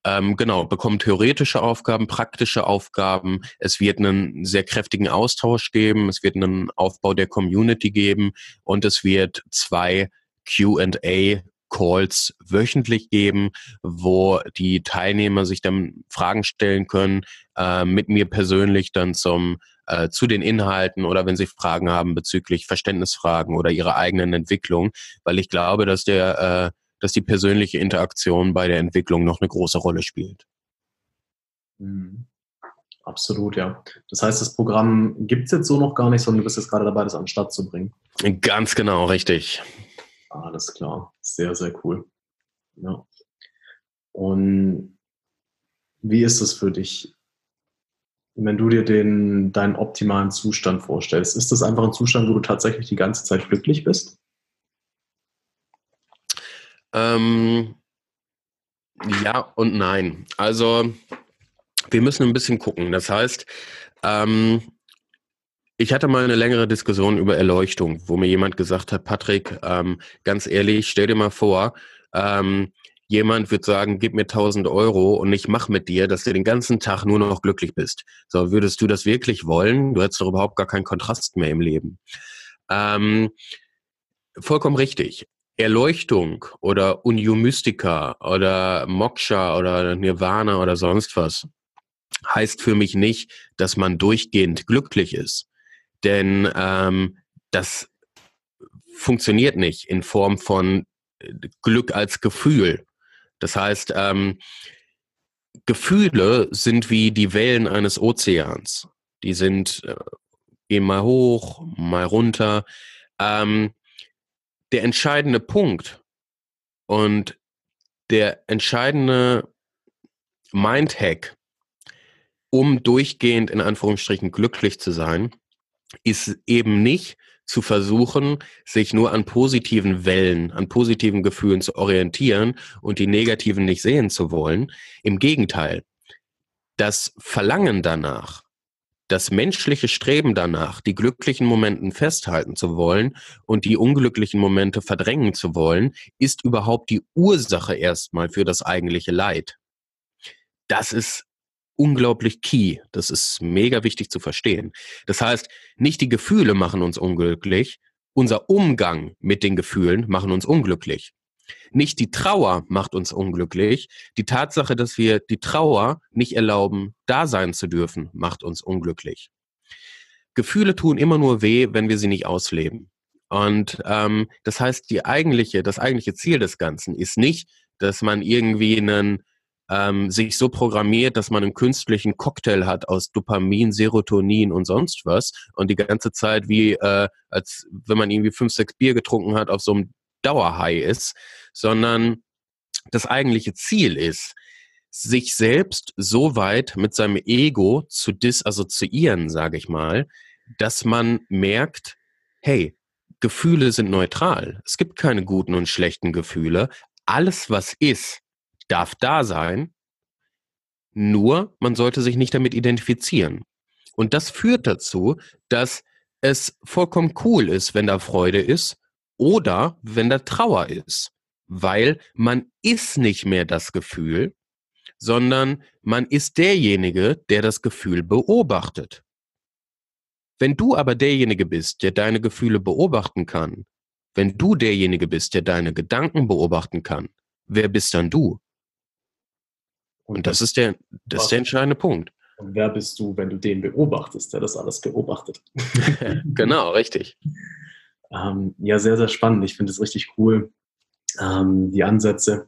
ähm, genau, bekommen theoretische Aufgaben, praktische Aufgaben. Es wird einen sehr kräftigen Austausch geben. Es wird einen Aufbau der Community geben und es wird zwei Q&A Calls wöchentlich geben, wo die Teilnehmer sich dann Fragen stellen können, äh, mit mir persönlich dann zum äh, zu den Inhalten oder wenn sie Fragen haben bezüglich Verständnisfragen oder ihrer eigenen Entwicklung, weil ich glaube, dass der äh, dass die persönliche Interaktion bei der Entwicklung noch eine große Rolle spielt. Mhm. Absolut, ja. Das heißt, das Programm gibt es jetzt so noch gar nicht, sondern du bist jetzt gerade dabei, das an den Start zu bringen. Ganz genau, richtig. Alles klar. Sehr, sehr cool. Ja. Und wie ist es für dich, wenn du dir den, deinen optimalen Zustand vorstellst? Ist das einfach ein Zustand, wo du tatsächlich die ganze Zeit glücklich bist? Ähm, ja und nein. Also wir müssen ein bisschen gucken. Das heißt, ähm, ich hatte mal eine längere Diskussion über Erleuchtung, wo mir jemand gesagt hat, Patrick, ähm, ganz ehrlich, stell dir mal vor, ähm, jemand wird sagen, gib mir 1000 Euro und ich mach mit dir, dass du den ganzen Tag nur noch glücklich bist. So, würdest du das wirklich wollen? Du hättest doch überhaupt gar keinen Kontrast mehr im Leben. Ähm, vollkommen richtig. Erleuchtung oder Unio Mystica oder Moksha oder Nirvana oder sonst was heißt für mich nicht, dass man durchgehend glücklich ist. Denn ähm, das funktioniert nicht in Form von äh, Glück als Gefühl. Das heißt, ähm, Gefühle sind wie die Wellen eines Ozeans. Die sind äh, gehen mal hoch, mal runter. Ähm, der entscheidende Punkt und der entscheidende Mindhack, um durchgehend in Anführungsstrichen glücklich zu sein, ist eben nicht zu versuchen, sich nur an positiven Wellen, an positiven Gefühlen zu orientieren und die negativen nicht sehen zu wollen. Im Gegenteil, das Verlangen danach, das menschliche Streben danach, die glücklichen Momenten festhalten zu wollen und die unglücklichen Momente verdrängen zu wollen, ist überhaupt die Ursache erstmal für das eigentliche Leid. Das ist unglaublich key. Das ist mega wichtig zu verstehen. Das heißt, nicht die Gefühle machen uns unglücklich, unser Umgang mit den Gefühlen machen uns unglücklich. Nicht die Trauer macht uns unglücklich. Die Tatsache, dass wir die Trauer nicht erlauben, da sein zu dürfen, macht uns unglücklich. Gefühle tun immer nur weh, wenn wir sie nicht ausleben. Und ähm, das heißt, die eigentliche, das eigentliche Ziel des Ganzen ist nicht, dass man irgendwie einen ähm, sich so programmiert, dass man einen künstlichen Cocktail hat aus Dopamin, Serotonin und sonst was und die ganze Zeit wie äh, als wenn man irgendwie fünf, sechs Bier getrunken hat, auf so einem Dauerhigh ist, sondern das eigentliche Ziel ist, sich selbst so weit mit seinem Ego zu disassoziieren, sage ich mal, dass man merkt, hey, Gefühle sind neutral. Es gibt keine guten und schlechten Gefühle. Alles, was ist, darf da sein. Nur, man sollte sich nicht damit identifizieren. Und das führt dazu, dass es vollkommen cool ist, wenn da Freude ist oder wenn da Trauer ist, weil man ist nicht mehr das Gefühl, sondern man ist derjenige, der das Gefühl beobachtet. Wenn du aber derjenige bist, der deine Gefühle beobachten kann, wenn du derjenige bist, der deine Gedanken beobachten kann, wer bist dann du? Und das ist der, das ist der entscheidende Punkt. Und wer bist du, wenn du den beobachtest, der das alles beobachtet? genau, richtig. Ähm, ja, sehr, sehr spannend. Ich finde es richtig cool, ähm, die Ansätze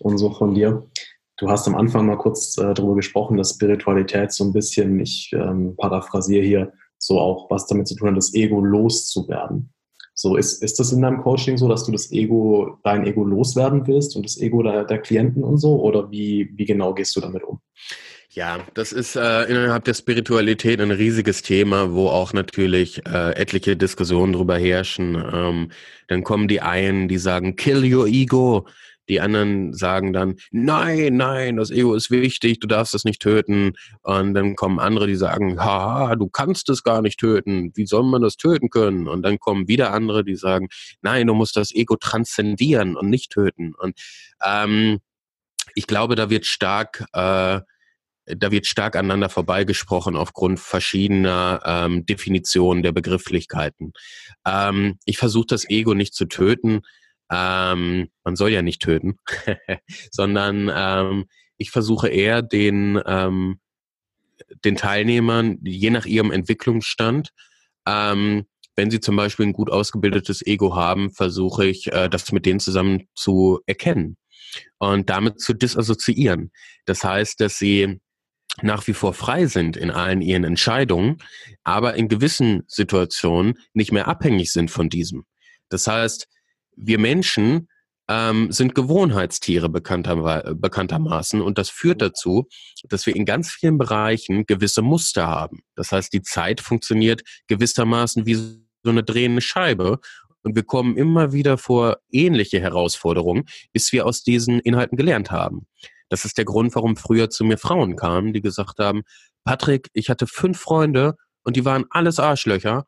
und so von dir. Du hast am Anfang mal kurz äh, darüber gesprochen, dass Spiritualität so ein bisschen, ich ähm, paraphrasiere hier, so auch was damit zu tun hat, das Ego loszuwerden. So, ist, ist das in deinem Coaching so, dass du das Ego, dein Ego loswerden willst und das Ego der, der Klienten und so? Oder wie, wie genau gehst du damit um? Ja, das ist äh, innerhalb der Spiritualität ein riesiges Thema, wo auch natürlich äh, etliche Diskussionen drüber herrschen. Ähm, dann kommen die einen, die sagen, kill your ego. Die anderen sagen dann, nein, nein, das Ego ist wichtig, du darfst es nicht töten. Und dann kommen andere, die sagen, haha, du kannst es gar nicht töten. Wie soll man das töten können? Und dann kommen wieder andere, die sagen, nein, du musst das Ego transzendieren und nicht töten. Und ähm, ich glaube, da wird stark äh, da wird stark aneinander vorbeigesprochen aufgrund verschiedener ähm, Definitionen der Begrifflichkeiten. Ähm, ich versuche das Ego nicht zu töten. Ähm, man soll ja nicht töten, sondern ähm, ich versuche eher den, ähm, den Teilnehmern, je nach ihrem Entwicklungsstand, ähm, wenn sie zum Beispiel ein gut ausgebildetes Ego haben, versuche ich, äh, das mit denen zusammen zu erkennen und damit zu disassoziieren. Das heißt, dass sie nach wie vor frei sind in allen ihren Entscheidungen, aber in gewissen Situationen nicht mehr abhängig sind von diesem. Das heißt, wir Menschen ähm, sind Gewohnheitstiere bekannter, bekanntermaßen und das führt dazu, dass wir in ganz vielen Bereichen gewisse Muster haben. Das heißt, die Zeit funktioniert gewissermaßen wie so eine drehende Scheibe und wir kommen immer wieder vor ähnliche Herausforderungen, bis wir aus diesen Inhalten gelernt haben. Das ist der Grund, warum früher zu mir Frauen kamen, die gesagt haben, Patrick, ich hatte fünf Freunde und die waren alles Arschlöcher.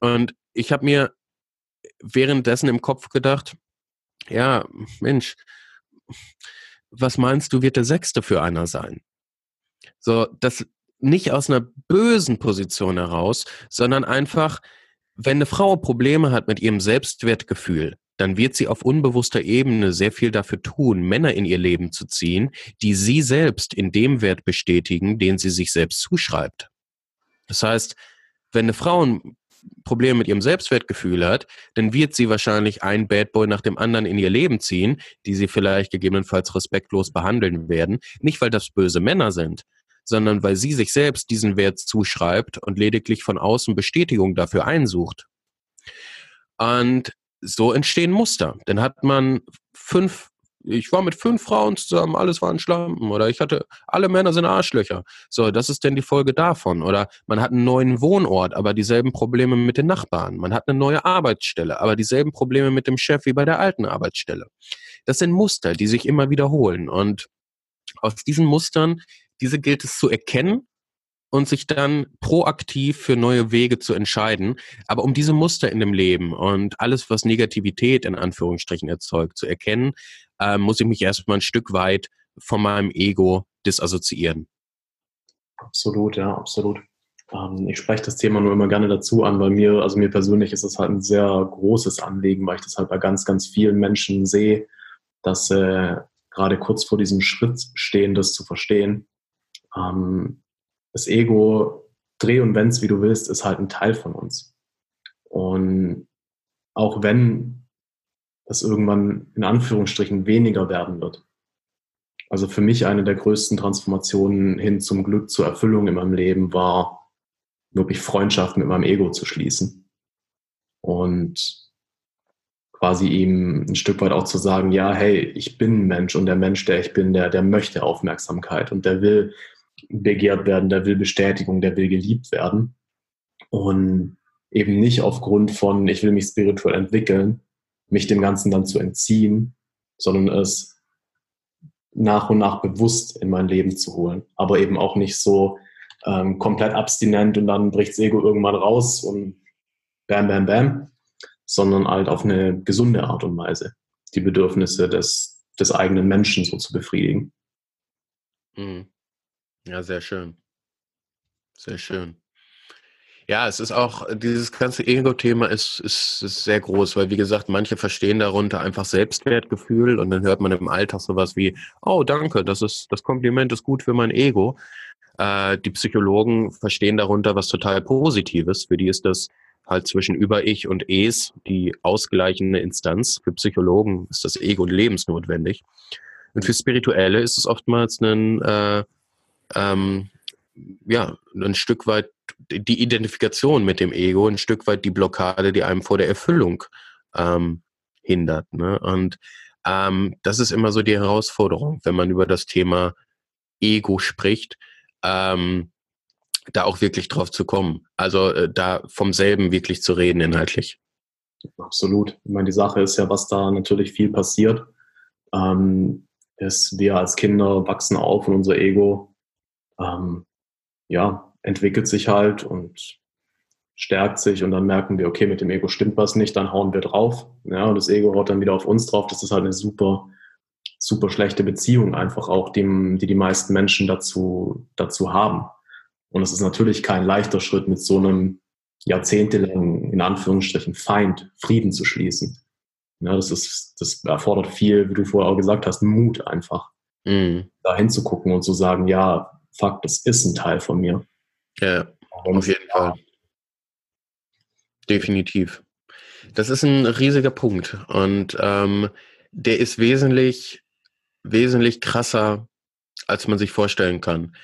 Und ich habe mir währenddessen im Kopf gedacht, ja, Mensch, was meinst du, wird der Sechste für einer sein? So, das nicht aus einer bösen Position heraus, sondern einfach, wenn eine Frau Probleme hat mit ihrem Selbstwertgefühl, dann wird sie auf unbewusster Ebene sehr viel dafür tun, Männer in ihr Leben zu ziehen, die sie selbst in dem Wert bestätigen, den sie sich selbst zuschreibt. Das heißt, wenn eine Frau ein Problem mit ihrem Selbstwertgefühl hat, dann wird sie wahrscheinlich einen Bad Boy nach dem anderen in ihr Leben ziehen, die sie vielleicht gegebenenfalls respektlos behandeln werden. Nicht, weil das böse Männer sind, sondern weil sie sich selbst diesen Wert zuschreibt und lediglich von außen Bestätigung dafür einsucht. Und so entstehen Muster. Dann hat man fünf ich war mit fünf Frauen zusammen, alles waren Schlampen oder ich hatte, alle Männer sind Arschlöcher. So, das ist denn die Folge davon. Oder man hat einen neuen Wohnort, aber dieselben Probleme mit den Nachbarn. Man hat eine neue Arbeitsstelle, aber dieselben Probleme mit dem Chef wie bei der alten Arbeitsstelle. Das sind Muster, die sich immer wiederholen. Und aus diesen Mustern, diese gilt es zu erkennen und sich dann proaktiv für neue Wege zu entscheiden. Aber um diese Muster in dem Leben und alles, was Negativität in Anführungsstrichen erzeugt, zu erkennen, äh, muss ich mich erstmal ein Stück weit von meinem Ego disassoziieren. Absolut, ja, absolut. Ähm, ich spreche das Thema nur immer gerne dazu an, weil mir, also mir persönlich ist es halt ein sehr großes Anliegen, weil ich das halt bei ganz, ganz vielen Menschen sehe, dass äh, gerade kurz vor diesem Schritt stehen, das zu verstehen. Ähm, das Ego, dreh und wenn's, wie du willst, ist halt ein Teil von uns. Und auch wenn das irgendwann in Anführungsstrichen weniger werden wird. Also für mich eine der größten Transformationen hin zum Glück, zur Erfüllung in meinem Leben war, wirklich Freundschaft mit meinem Ego zu schließen. Und quasi ihm ein Stück weit auch zu sagen, ja, hey, ich bin ein Mensch und der Mensch, der ich bin, der, der möchte Aufmerksamkeit und der will begehrt werden, der will Bestätigung, der will geliebt werden. Und eben nicht aufgrund von, ich will mich spirituell entwickeln, mich dem Ganzen dann zu entziehen, sondern es nach und nach bewusst in mein Leben zu holen. Aber eben auch nicht so ähm, komplett abstinent und dann bricht das Ego irgendwann raus und bam, bam, bam, sondern halt auf eine gesunde Art und Weise die Bedürfnisse des, des eigenen Menschen so zu befriedigen. Mhm. Ja, sehr schön. Sehr schön. Ja, es ist auch, dieses ganze Ego-Thema ist, ist, ist sehr groß, weil wie gesagt, manche verstehen darunter einfach Selbstwertgefühl und dann hört man im Alltag sowas wie, oh danke, das ist, das Kompliment ist gut für mein Ego. Äh, die Psychologen verstehen darunter was total Positives. Für die ist das halt zwischen Über-Ich und Es die ausgleichende Instanz. Für Psychologen ist das Ego lebensnotwendig. Und für Spirituelle ist es oftmals ein, äh, ähm, ja, ein Stück weit die Identifikation mit dem Ego, ein Stück weit die Blockade, die einem vor der Erfüllung ähm, hindert. Ne? Und ähm, das ist immer so die Herausforderung, wenn man über das Thema Ego spricht, ähm, da auch wirklich drauf zu kommen. Also äh, da vom selben wirklich zu reden inhaltlich. Absolut. Ich meine, die Sache ist ja, was da natürlich viel passiert. Ähm, ist, wir als Kinder wachsen auf und unser Ego ähm, ja, entwickelt sich halt und stärkt sich und dann merken wir, okay, mit dem Ego stimmt was nicht, dann hauen wir drauf. Ja, und das Ego haut dann wieder auf uns drauf. Das ist halt eine super, super schlechte Beziehung einfach auch, die die, die meisten Menschen dazu, dazu haben. Und es ist natürlich kein leichter Schritt, mit so einem jahrzehntelangen, in Anführungsstrichen, Feind Frieden zu schließen. Ja, das ist, das erfordert viel, wie du vorher auch gesagt hast, Mut einfach. Mhm. Da hinzugucken und zu sagen, ja, fuck, das ist ein Teil von mir. Ja, auf jeden Fall. Definitiv. Das ist ein riesiger Punkt und ähm, der ist wesentlich, wesentlich krasser, als man sich vorstellen kann.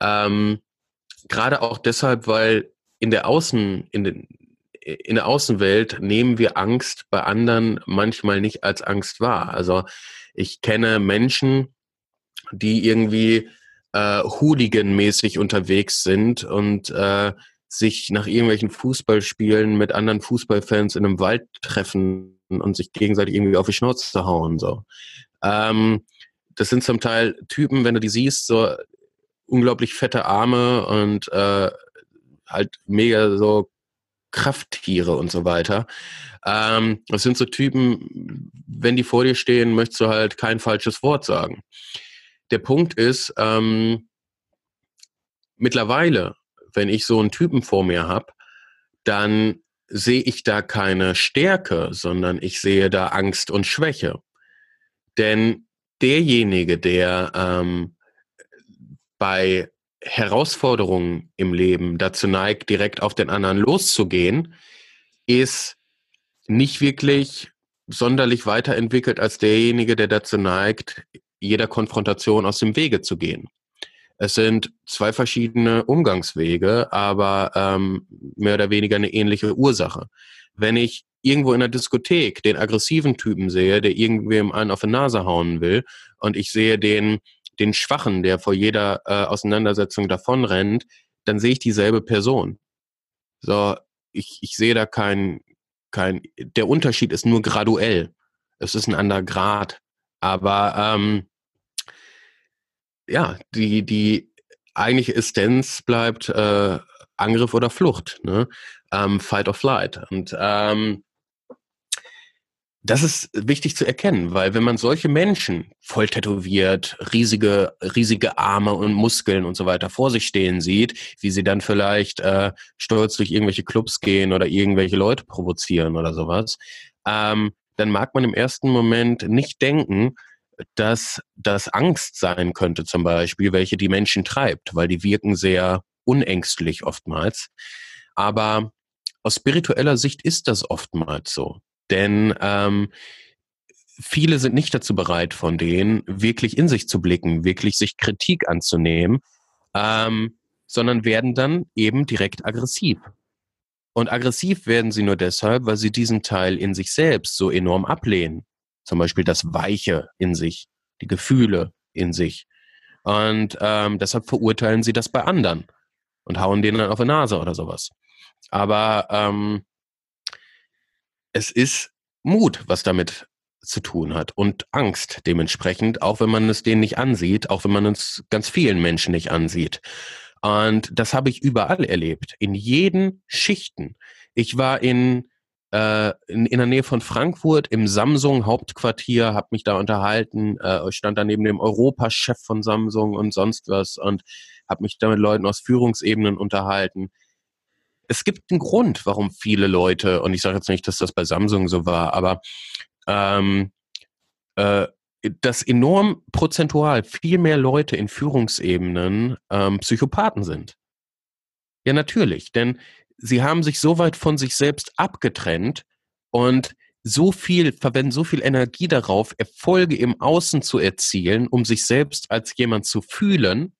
Ähm, Gerade auch deshalb, weil in der Außen, in, den, in der Außenwelt nehmen wir Angst bei anderen manchmal nicht als Angst wahr. Also ich kenne Menschen, die irgendwie äh, Hooligan-mäßig unterwegs sind und äh, sich nach irgendwelchen Fußballspielen mit anderen Fußballfans in einem Wald treffen und sich gegenseitig irgendwie auf die Schnauze hauen. So. Ähm, das sind zum Teil Typen, wenn du die siehst, so unglaublich fette Arme und äh, halt mega so Krafttiere und so weiter. Ähm, das sind so Typen, wenn die vor dir stehen, möchtest du halt kein falsches Wort sagen der Punkt ist, ähm, mittlerweile, wenn ich so einen Typen vor mir habe, dann sehe ich da keine Stärke, sondern ich sehe da Angst und Schwäche. Denn derjenige, der ähm, bei Herausforderungen im Leben dazu neigt, direkt auf den anderen loszugehen, ist nicht wirklich sonderlich weiterentwickelt als derjenige, der dazu neigt, jeder Konfrontation aus dem Wege zu gehen. Es sind zwei verschiedene Umgangswege, aber ähm, mehr oder weniger eine ähnliche Ursache. Wenn ich irgendwo in der Diskothek den aggressiven Typen sehe, der irgendwem einen auf die Nase hauen will, und ich sehe den, den Schwachen, der vor jeder äh, Auseinandersetzung davonrennt, dann sehe ich dieselbe Person. So, ich, ich sehe da kein, kein, der Unterschied ist nur graduell. Es ist ein anderer Grad. Aber ähm, ja, die, die eigentliche Essenz bleibt äh, Angriff oder Flucht, ne? Ähm, Fight or Flight. Und ähm, das ist wichtig zu erkennen, weil wenn man solche Menschen voll tätowiert, riesige, riesige Arme und Muskeln und so weiter vor sich stehen sieht, wie sie dann vielleicht äh, stolz durch irgendwelche Clubs gehen oder irgendwelche Leute provozieren oder sowas, ähm, dann mag man im ersten Moment nicht denken, dass das Angst sein könnte zum Beispiel, welche die Menschen treibt, weil die wirken sehr unängstlich oftmals. Aber aus spiritueller Sicht ist das oftmals so. Denn ähm, viele sind nicht dazu bereit, von denen wirklich in sich zu blicken, wirklich sich Kritik anzunehmen, ähm, sondern werden dann eben direkt aggressiv. Und aggressiv werden sie nur deshalb, weil sie diesen Teil in sich selbst so enorm ablehnen. Zum Beispiel das Weiche in sich, die Gefühle in sich. Und ähm, deshalb verurteilen sie das bei anderen und hauen denen dann auf die Nase oder sowas. Aber ähm, es ist Mut, was damit zu tun hat und Angst dementsprechend, auch wenn man es denen nicht ansieht, auch wenn man es ganz vielen Menschen nicht ansieht. Und das habe ich überall erlebt, in jeden Schichten. Ich war in, äh, in, in der Nähe von Frankfurt im Samsung Hauptquartier, habe mich da unterhalten, äh, stand da neben dem Europachef von Samsung und sonst was und habe mich da mit Leuten aus Führungsebenen unterhalten es gibt einen Grund, warum viele Leute, und ich sage jetzt nicht, dass das bei Samsung so war, aber ähm, äh, dass enorm prozentual viel mehr Leute in Führungsebenen ähm, Psychopathen sind. Ja, natürlich, denn sie haben sich so weit von sich selbst abgetrennt und so viel, verwenden so viel Energie darauf, Erfolge im Außen zu erzielen, um sich selbst als jemand zu fühlen,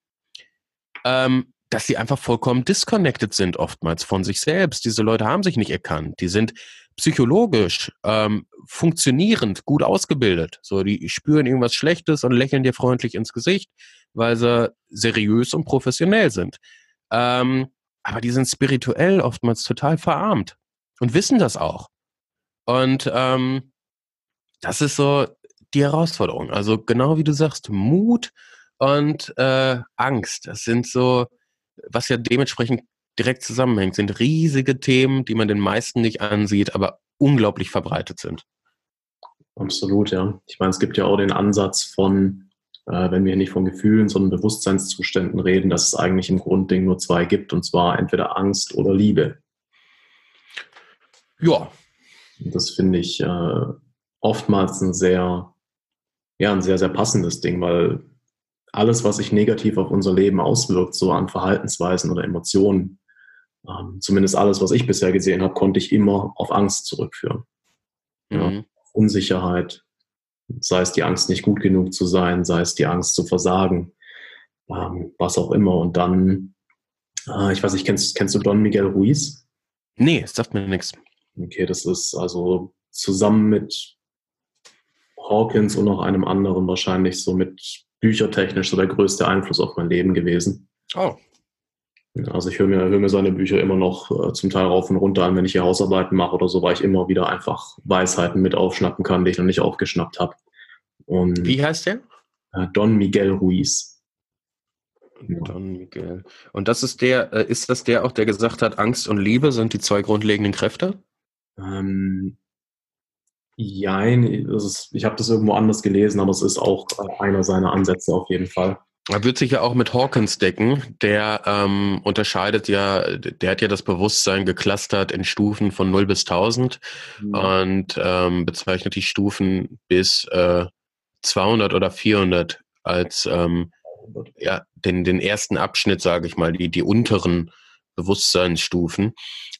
ähm, dass sie einfach vollkommen disconnected sind oftmals von sich selbst. Diese Leute haben sich nicht erkannt. Die sind psychologisch ähm, funktionierend, gut ausgebildet. So, die spüren irgendwas Schlechtes und lächeln dir freundlich ins Gesicht, weil sie seriös und professionell sind. Ähm, aber die sind spirituell oftmals total verarmt und wissen das auch. Und ähm, das ist so die Herausforderung. Also genau wie du sagst, Mut und äh, Angst. Das sind so was ja dementsprechend direkt zusammenhängt, sind riesige Themen, die man den meisten nicht ansieht, aber unglaublich verbreitet sind. Absolut, ja. Ich meine, es gibt ja auch den Ansatz von, äh, wenn wir nicht von Gefühlen, sondern Bewusstseinszuständen reden, dass es eigentlich im Grundding nur zwei gibt, und zwar entweder Angst oder Liebe. Ja. Das finde ich äh, oftmals ein sehr, ja, ein sehr, sehr passendes Ding, weil alles, was sich negativ auf unser Leben auswirkt, so an Verhaltensweisen oder Emotionen, ähm, zumindest alles, was ich bisher gesehen habe, konnte ich immer auf Angst zurückführen. Ja, mhm. Unsicherheit, sei es die Angst, nicht gut genug zu sein, sei es die Angst zu versagen, ähm, was auch immer. Und dann, äh, ich weiß nicht, kennst, kennst du Don Miguel Ruiz? Nee, es sagt mir nichts. Okay, das ist also zusammen mit Hawkins und noch einem anderen wahrscheinlich so mit büchertechnisch so der größte Einfluss auf mein Leben gewesen. Oh. Also ich höre mir, höre mir seine Bücher immer noch äh, zum Teil rauf und runter an, wenn ich hier Hausarbeiten mache oder so, weil ich immer wieder einfach Weisheiten mit aufschnappen kann, die ich noch nicht aufgeschnappt habe. Und, Wie heißt der? Äh, Don Miguel Ruiz. Don Miguel. Und das ist der, äh, ist das der auch, der gesagt hat, Angst und Liebe sind die zwei grundlegenden Kräfte? Ähm, Jein, ist, ich habe das irgendwo anders gelesen, aber es ist auch einer seiner Ansätze auf jeden Fall. Er wird sich ja auch mit Hawkins decken. Der ähm, unterscheidet ja, der hat ja das Bewusstsein geclustert in Stufen von 0 bis 1000 mhm. und ähm, bezeichnet die Stufen bis äh, 200 oder 400 als ähm, ja, den, den ersten Abschnitt, sage ich mal, die, die unteren Bewusstseinsstufen.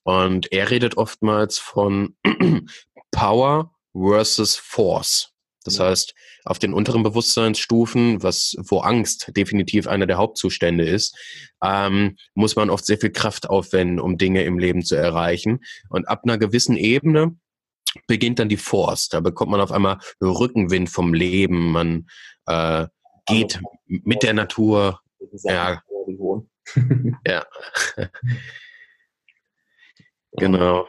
Und er redet oftmals von Power, versus Force. Das heißt, auf den unteren Bewusstseinsstufen, was, wo Angst definitiv einer der Hauptzustände ist, ähm, muss man oft sehr viel Kraft aufwenden, um Dinge im Leben zu erreichen. Und ab einer gewissen Ebene beginnt dann die Force. Da bekommt man auf einmal Rückenwind vom Leben. Man äh, geht also, mit der Natur. Ja. ja. genau.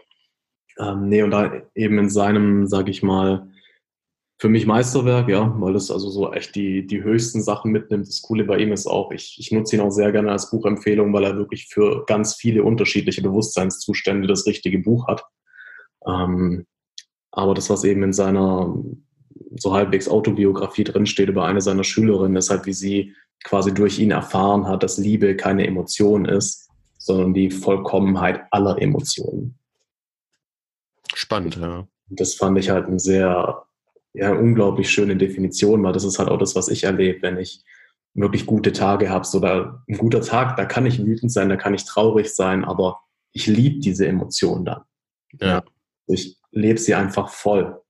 Ähm, nee, und da eben in seinem, sage ich mal, für mich Meisterwerk, ja, weil das also so echt die, die höchsten Sachen mitnimmt. Das Coole bei ihm ist auch, ich, ich nutze ihn auch sehr gerne als Buchempfehlung, weil er wirklich für ganz viele unterschiedliche Bewusstseinszustände das richtige Buch hat. Ähm, aber das, was eben in seiner so halbwegs Autobiografie drinsteht über eine seiner Schülerinnen, ist halt, wie sie quasi durch ihn erfahren hat, dass Liebe keine Emotion ist, sondern die Vollkommenheit aller Emotionen. Spannend, ja. Das fand ich halt eine sehr, ja, unglaublich schöne Definition, weil das ist halt auch das, was ich erlebe, wenn ich wirklich gute Tage habe. So, da, ein guter Tag, da kann ich wütend sein, da kann ich traurig sein, aber ich liebe diese Emotion dann. Ja. Ich lebe sie einfach voll.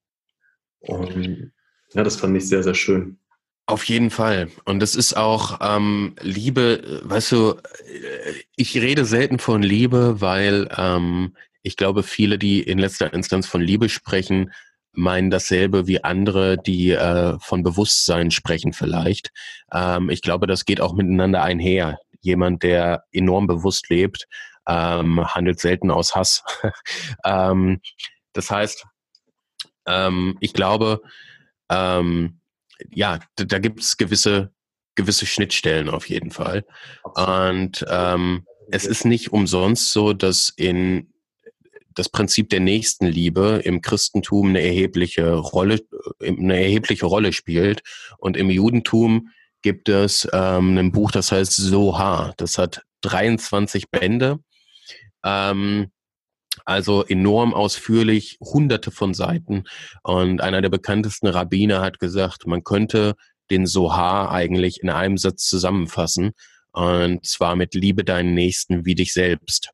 Und ja, das fand ich sehr, sehr schön. Auf jeden Fall. Und es ist auch ähm, Liebe, weißt du, ich rede selten von Liebe, weil ähm, ich glaube, viele, die in letzter Instanz von Liebe sprechen, meinen dasselbe wie andere, die äh, von Bewusstsein sprechen vielleicht. Ähm, ich glaube, das geht auch miteinander einher. Jemand, der enorm bewusst lebt, ähm, handelt selten aus Hass. ähm, das heißt, ähm, ich glaube, ähm, ja, da, da gibt es gewisse, gewisse Schnittstellen auf jeden Fall. Und ähm, es ist nicht umsonst so, dass in das Prinzip der Nächstenliebe im Christentum eine erhebliche Rolle, eine erhebliche Rolle spielt. Und im Judentum gibt es ähm, ein Buch, das heißt Soha. Das hat 23 Bände. Ähm, also enorm ausführlich, hunderte von Seiten. Und einer der bekanntesten Rabbiner hat gesagt, man könnte den Sohar eigentlich in einem Satz zusammenfassen. Und zwar mit Liebe deinen Nächsten wie dich selbst.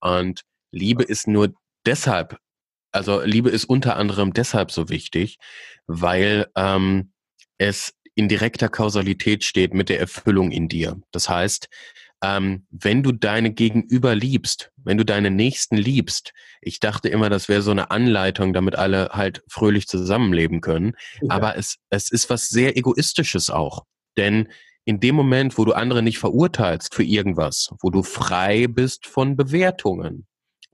Und Liebe ist nur deshalb, also Liebe ist unter anderem deshalb so wichtig, weil ähm, es in direkter Kausalität steht mit der Erfüllung in dir. Das heißt, ähm, wenn du deine Gegenüber liebst, wenn du deine Nächsten liebst, ich dachte immer, das wäre so eine Anleitung, damit alle halt fröhlich zusammenleben können. Ja. Aber es, es ist was sehr Egoistisches auch. Denn in dem Moment, wo du andere nicht verurteilst für irgendwas, wo du frei bist von Bewertungen,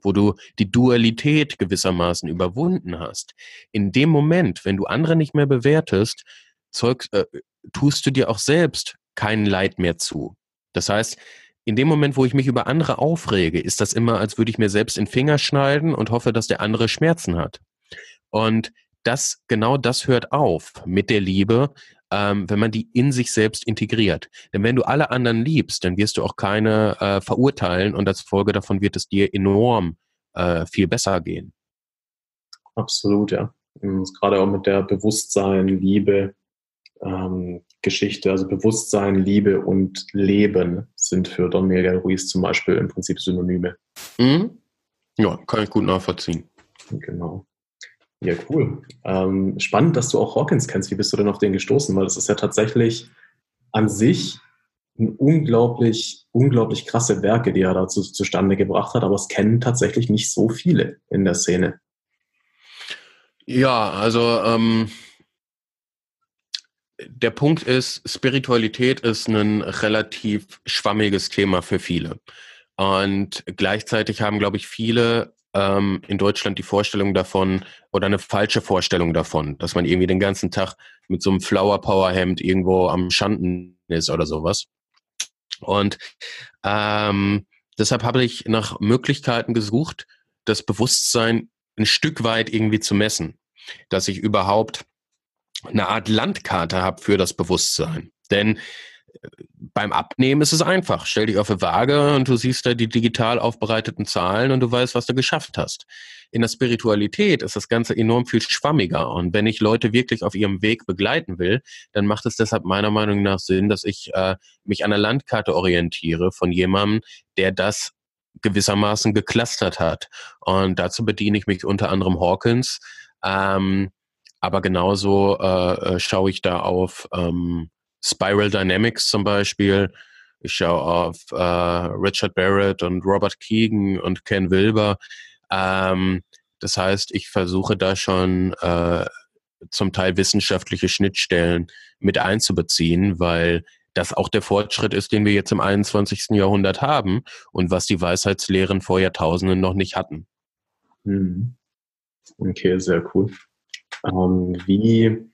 wo du die Dualität gewissermaßen überwunden hast, in dem Moment, wenn du andere nicht mehr bewertest, zeug, äh, tust du dir auch selbst kein Leid mehr zu. Das heißt, in dem Moment, wo ich mich über andere aufrege, ist das immer, als würde ich mir selbst in den Finger schneiden und hoffe, dass der andere Schmerzen hat. Und das, genau das hört auf mit der Liebe, ähm, wenn man die in sich selbst integriert. Denn wenn du alle anderen liebst, dann wirst du auch keine äh, verurteilen und als Folge davon wird es dir enorm äh, viel besser gehen. Absolut, ja. Gerade auch mit der Bewusstsein, Liebe, ähm, Geschichte, also Bewusstsein, Liebe und Leben sind für Don Miguel Ruiz zum Beispiel im Prinzip Synonyme. Mhm. Ja, kann ich gut nachvollziehen. Genau. Ja, cool. Ähm, spannend, dass du auch Hawkins kennst. Wie bist du denn auf den gestoßen? Weil das ist ja tatsächlich an sich ein unglaublich, unglaublich krasse Werke, die er dazu zustande gebracht hat, aber es kennen tatsächlich nicht so viele in der Szene. Ja, also ähm, der Punkt ist, Spiritualität ist ein relativ schwammiges Thema für viele. Und gleichzeitig haben, glaube ich, viele ähm, in Deutschland die Vorstellung davon oder eine falsche Vorstellung davon, dass man irgendwie den ganzen Tag mit so einem Flower Power Hemd irgendwo am Schanden ist oder sowas. Und ähm, deshalb habe ich nach Möglichkeiten gesucht, das Bewusstsein ein Stück weit irgendwie zu messen, dass ich überhaupt eine Art Landkarte habe für das Bewusstsein. Denn äh, beim Abnehmen ist es einfach. Stell dich auf eine Waage und du siehst da die digital aufbereiteten Zahlen und du weißt, was du geschafft hast. In der Spiritualität ist das Ganze enorm viel schwammiger. Und wenn ich Leute wirklich auf ihrem Weg begleiten will, dann macht es deshalb meiner Meinung nach Sinn, dass ich äh, mich an der Landkarte orientiere von jemandem, der das gewissermaßen geklustert hat. Und dazu bediene ich mich unter anderem Hawkins. Ähm, aber genauso äh, äh, schaue ich da auf ähm, Spiral Dynamics zum Beispiel. Ich schaue auf äh, Richard Barrett und Robert Keegan und Ken Wilber. Ähm, das heißt, ich versuche da schon äh, zum Teil wissenschaftliche Schnittstellen mit einzubeziehen, weil das auch der Fortschritt ist, den wir jetzt im 21. Jahrhundert haben und was die Weisheitslehren vor Jahrtausenden noch nicht hatten. Mhm. Okay, sehr cool. Ähm, wie,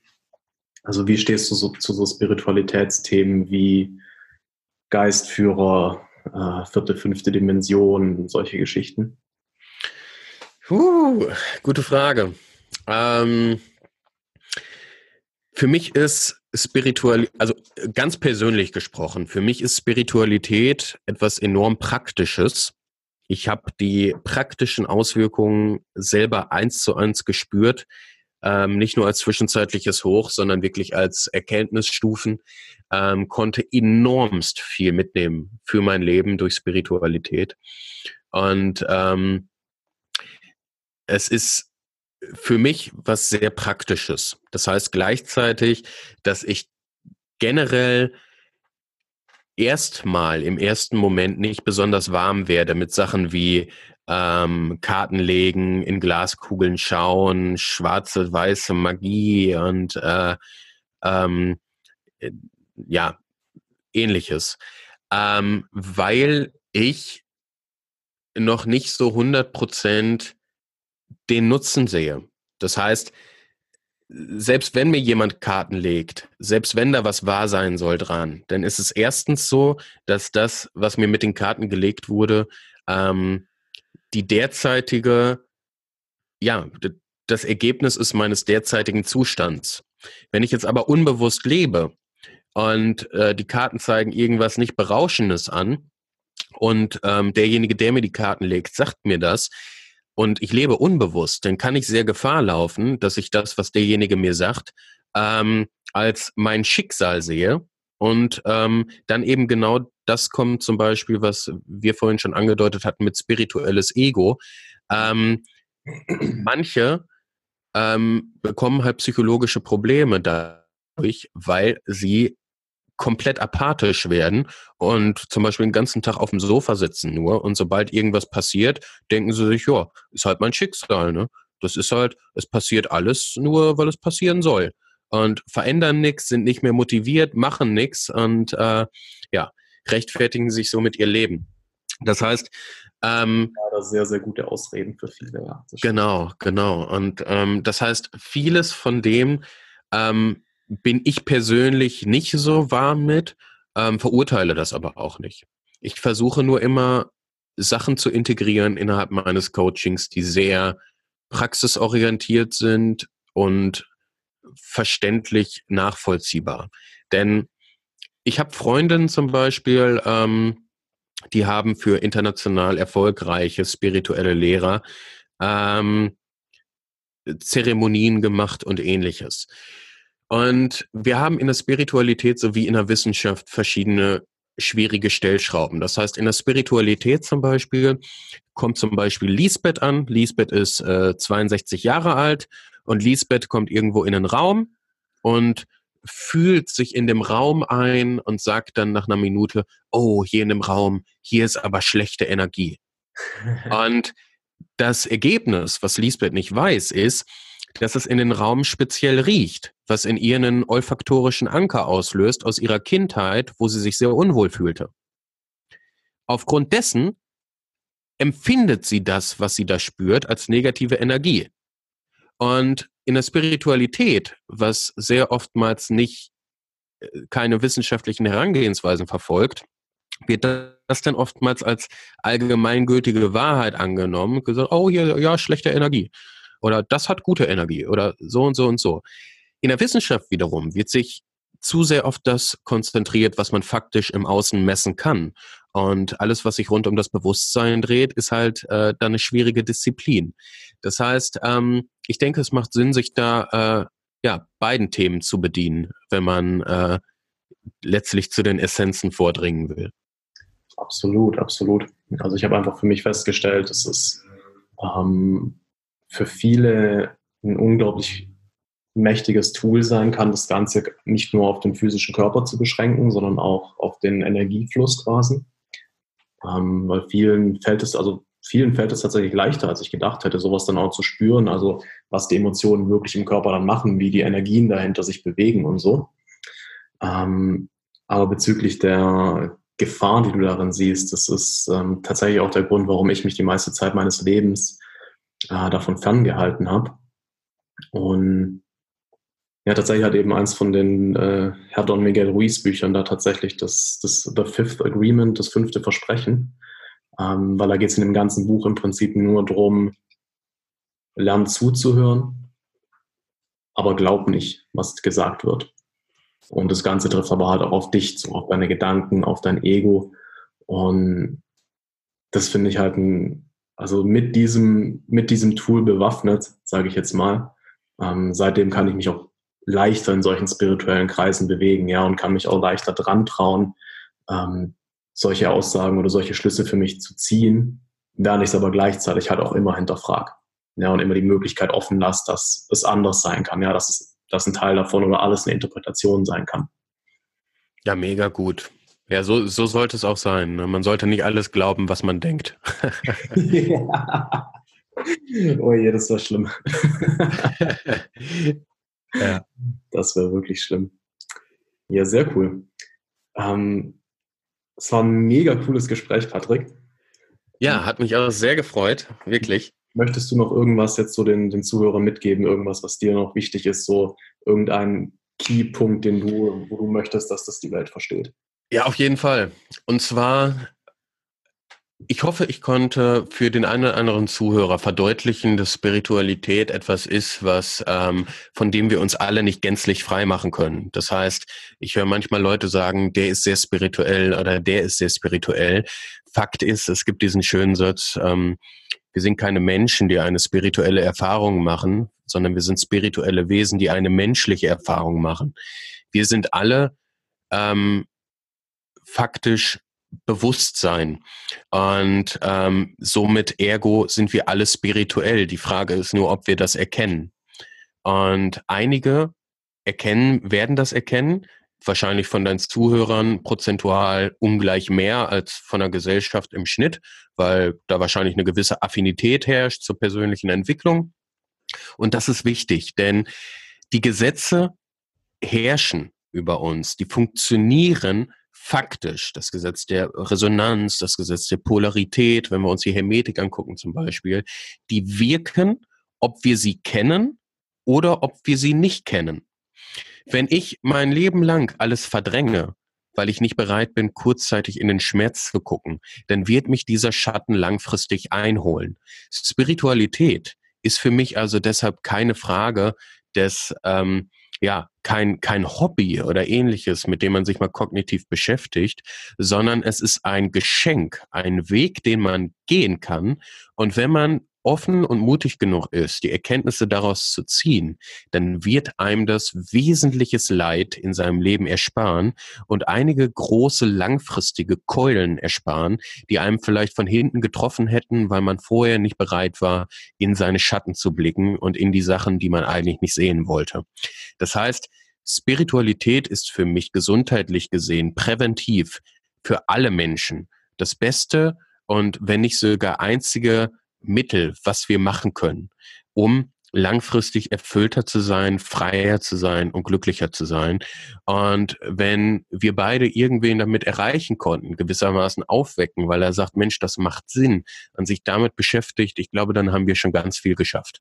also wie stehst du so zu so Spiritualitätsthemen wie Geistführer, äh, vierte, fünfte Dimension, solche Geschichten? Uh, gute Frage. Ähm, für mich ist Spiritual, also ganz persönlich gesprochen, für mich ist Spiritualität etwas enorm Praktisches. Ich habe die praktischen Auswirkungen selber eins zu eins gespürt, ähm, nicht nur als zwischenzeitliches Hoch, sondern wirklich als Erkenntnisstufen, ähm, konnte enormst viel mitnehmen für mein Leben durch Spiritualität. Und ähm, es ist für mich was sehr Praktisches. Das heißt gleichzeitig, dass ich generell erstmal im ersten Moment nicht besonders warm werde mit Sachen wie ähm, Karten legen, in Glaskugeln schauen, schwarze, weiße Magie und äh, ähm, äh, ja, ähnliches. Ähm, weil ich noch nicht so 100 Prozent den Nutzen sehe. Das heißt, selbst wenn mir jemand Karten legt, selbst wenn da was wahr sein soll dran, dann ist es erstens so, dass das, was mir mit den Karten gelegt wurde, ähm, die derzeitige, ja, das Ergebnis ist meines derzeitigen Zustands. Wenn ich jetzt aber unbewusst lebe und äh, die Karten zeigen irgendwas nicht Berauschendes an und ähm, derjenige, der mir die Karten legt, sagt mir das, und ich lebe unbewusst, dann kann ich sehr Gefahr laufen, dass ich das, was derjenige mir sagt, ähm, als mein Schicksal sehe und ähm, dann eben genau das kommt zum Beispiel, was wir vorhin schon angedeutet hatten mit spirituelles Ego. Ähm, manche ähm, bekommen halt psychologische Probleme dadurch, weil sie komplett apathisch werden und zum Beispiel den ganzen Tag auf dem Sofa sitzen nur und sobald irgendwas passiert, denken sie sich, ja, ist halt mein Schicksal, ne? Das ist halt, es passiert alles nur, weil es passieren soll. Und verändern nichts, sind nicht mehr motiviert, machen nichts und äh, ja, rechtfertigen sich so mit ihr Leben. Das heißt, ähm, ja, das sehr, sehr gute Ausreden für viele, ja. Genau, genau. Und ähm, das heißt, vieles von dem ähm, bin ich persönlich nicht so warm mit, ähm, verurteile das aber auch nicht. Ich versuche nur immer Sachen zu integrieren innerhalb meines Coachings, die sehr praxisorientiert sind und verständlich nachvollziehbar. Denn ich habe Freundinnen zum Beispiel, ähm, die haben für international erfolgreiche spirituelle Lehrer ähm, Zeremonien gemacht und ähnliches. Und wir haben in der Spiritualität sowie in der Wissenschaft verschiedene schwierige Stellschrauben. Das heißt, in der Spiritualität zum Beispiel kommt zum Beispiel Lisbeth an. Lisbeth ist äh, 62 Jahre alt und Lisbeth kommt irgendwo in einen Raum und fühlt sich in dem Raum ein und sagt dann nach einer Minute, oh, hier in dem Raum, hier ist aber schlechte Energie. und das Ergebnis, was Lisbeth nicht weiß, ist, dass es in den Raum speziell riecht, was in ihr einen olfaktorischen Anker auslöst aus ihrer Kindheit, wo sie sich sehr unwohl fühlte. Aufgrund dessen empfindet sie das, was sie da spürt, als negative Energie. Und in der Spiritualität, was sehr oftmals nicht äh, keine wissenschaftlichen Herangehensweisen verfolgt, wird das dann oftmals als allgemeingültige Wahrheit angenommen. Gesagt, oh, hier, ja, schlechte Energie oder das hat gute Energie oder so und so und so. In der Wissenschaft wiederum wird sich zu sehr auf das konzentriert, was man faktisch im Außen messen kann. Und alles, was sich rund um das Bewusstsein dreht, ist halt äh, dann eine schwierige Disziplin. Das heißt, ähm, ich denke, es macht Sinn, sich da äh, ja beiden Themen zu bedienen, wenn man äh, letztlich zu den Essenzen vordringen will. Absolut, absolut. Also ich habe einfach für mich festgestellt, es ist ähm, für viele ein unglaublich mächtiges Tool sein kann, das Ganze nicht nur auf den physischen Körper zu beschränken, sondern auch auf den Energiefluss quasi. Ähm, weil vielen fällt es, also vielen fällt es tatsächlich leichter, als ich gedacht hätte, sowas dann auch zu spüren, also was die Emotionen wirklich im Körper dann machen, wie die Energien dahinter sich bewegen und so. Ähm, aber bezüglich der Gefahr, die du darin siehst, das ist ähm, tatsächlich auch der Grund, warum ich mich die meiste Zeit meines Lebens äh, davon ferngehalten habe. Und ja, tatsächlich hat eben eins von den äh, Herr Don Miguel Ruiz Büchern da tatsächlich das, das The Fifth Agreement, das fünfte Versprechen, ähm, weil da geht es in dem ganzen Buch im Prinzip nur darum, lernen zuzuhören, aber glaub nicht, was gesagt wird. Und das Ganze trifft aber halt auch auf dich zu, auf deine Gedanken, auf dein Ego. Und das finde ich halt ein, also mit diesem, mit diesem Tool bewaffnet, sage ich jetzt mal. Ähm, seitdem kann ich mich auch leichter in solchen spirituellen Kreisen bewegen, ja, und kann mich auch leichter dran trauen, ähm, solche Aussagen oder solche Schlüsse für mich zu ziehen, während ich es aber gleichzeitig halt auch immer hinterfrage. Ja, und immer die Möglichkeit offen lasse, dass es anders sein kann, ja, dass es, dass ein Teil davon oder alles eine Interpretation sein kann. Ja, mega gut. Ja, so, so sollte es auch sein. Ne? Man sollte nicht alles glauben, was man denkt. ja. Oh je, das war schlimm. Ja. Das wäre wirklich schlimm. Ja, sehr cool. Ähm, es war ein mega cooles Gespräch, Patrick. Ja, hat mich auch sehr gefreut, wirklich. Möchtest du noch irgendwas jetzt so den, den Zuhörern mitgeben, irgendwas, was dir noch wichtig ist, so irgendein Keypunkt, den du, wo du möchtest, dass das die Welt versteht? Ja, auf jeden Fall. Und zwar ich hoffe, ich konnte für den einen oder anderen Zuhörer verdeutlichen, dass Spiritualität etwas ist, was ähm, von dem wir uns alle nicht gänzlich frei machen können. Das heißt, ich höre manchmal Leute sagen, der ist sehr spirituell oder der ist sehr spirituell. Fakt ist, es gibt diesen schönen Satz, ähm, wir sind keine Menschen, die eine spirituelle Erfahrung machen, sondern wir sind spirituelle Wesen, die eine menschliche Erfahrung machen. Wir sind alle ähm, faktisch Bewusstsein. Und ähm, somit ergo sind wir alle spirituell. Die Frage ist nur, ob wir das erkennen. Und einige erkennen, werden das erkennen, wahrscheinlich von deinen Zuhörern prozentual ungleich mehr als von der Gesellschaft im Schnitt, weil da wahrscheinlich eine gewisse Affinität herrscht zur persönlichen Entwicklung. Und das ist wichtig, denn die Gesetze herrschen über uns, die funktionieren faktisch, das Gesetz der Resonanz, das Gesetz der Polarität, wenn wir uns die Hermetik angucken zum Beispiel, die wirken, ob wir sie kennen oder ob wir sie nicht kennen. Wenn ich mein Leben lang alles verdränge, weil ich nicht bereit bin, kurzzeitig in den Schmerz zu gucken, dann wird mich dieser Schatten langfristig einholen. Spiritualität ist für mich also deshalb keine Frage des ähm, ja, kein, kein Hobby oder ähnliches, mit dem man sich mal kognitiv beschäftigt, sondern es ist ein Geschenk, ein Weg, den man gehen kann. Und wenn man offen und mutig genug ist, die Erkenntnisse daraus zu ziehen, dann wird einem das wesentliches Leid in seinem Leben ersparen und einige große langfristige Keulen ersparen, die einem vielleicht von hinten getroffen hätten, weil man vorher nicht bereit war, in seine Schatten zu blicken und in die Sachen, die man eigentlich nicht sehen wollte. Das heißt, Spiritualität ist für mich gesundheitlich gesehen präventiv für alle Menschen das Beste und wenn nicht sogar einzige Mittel, was wir machen können, um langfristig erfüllter zu sein, freier zu sein und glücklicher zu sein. Und wenn wir beide irgendwen damit erreichen konnten, gewissermaßen aufwecken, weil er sagt, Mensch, das macht Sinn, und sich damit beschäftigt, ich glaube, dann haben wir schon ganz viel geschafft.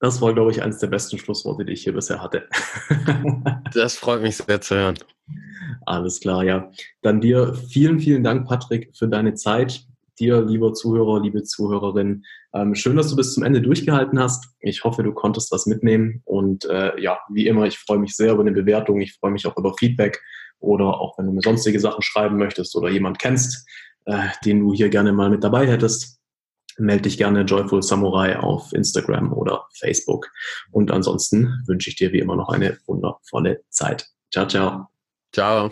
Das war, glaube ich, eines der besten Schlussworte, die ich hier bisher hatte. das freut mich sehr zu hören. Alles klar, ja. Dann dir vielen, vielen Dank, Patrick, für deine Zeit. Dir, lieber Zuhörer, liebe Zuhörerin, ähm, schön, dass du bis zum Ende durchgehalten hast. Ich hoffe, du konntest was mitnehmen. Und äh, ja, wie immer, ich freue mich sehr über eine Bewertung. Ich freue mich auch über Feedback oder auch wenn du mir sonstige Sachen schreiben möchtest oder jemand kennst, äh, den du hier gerne mal mit dabei hättest melde dich gerne Joyful Samurai auf Instagram oder Facebook. Und ansonsten wünsche ich dir wie immer noch eine wundervolle Zeit. Ciao, ciao. Ciao.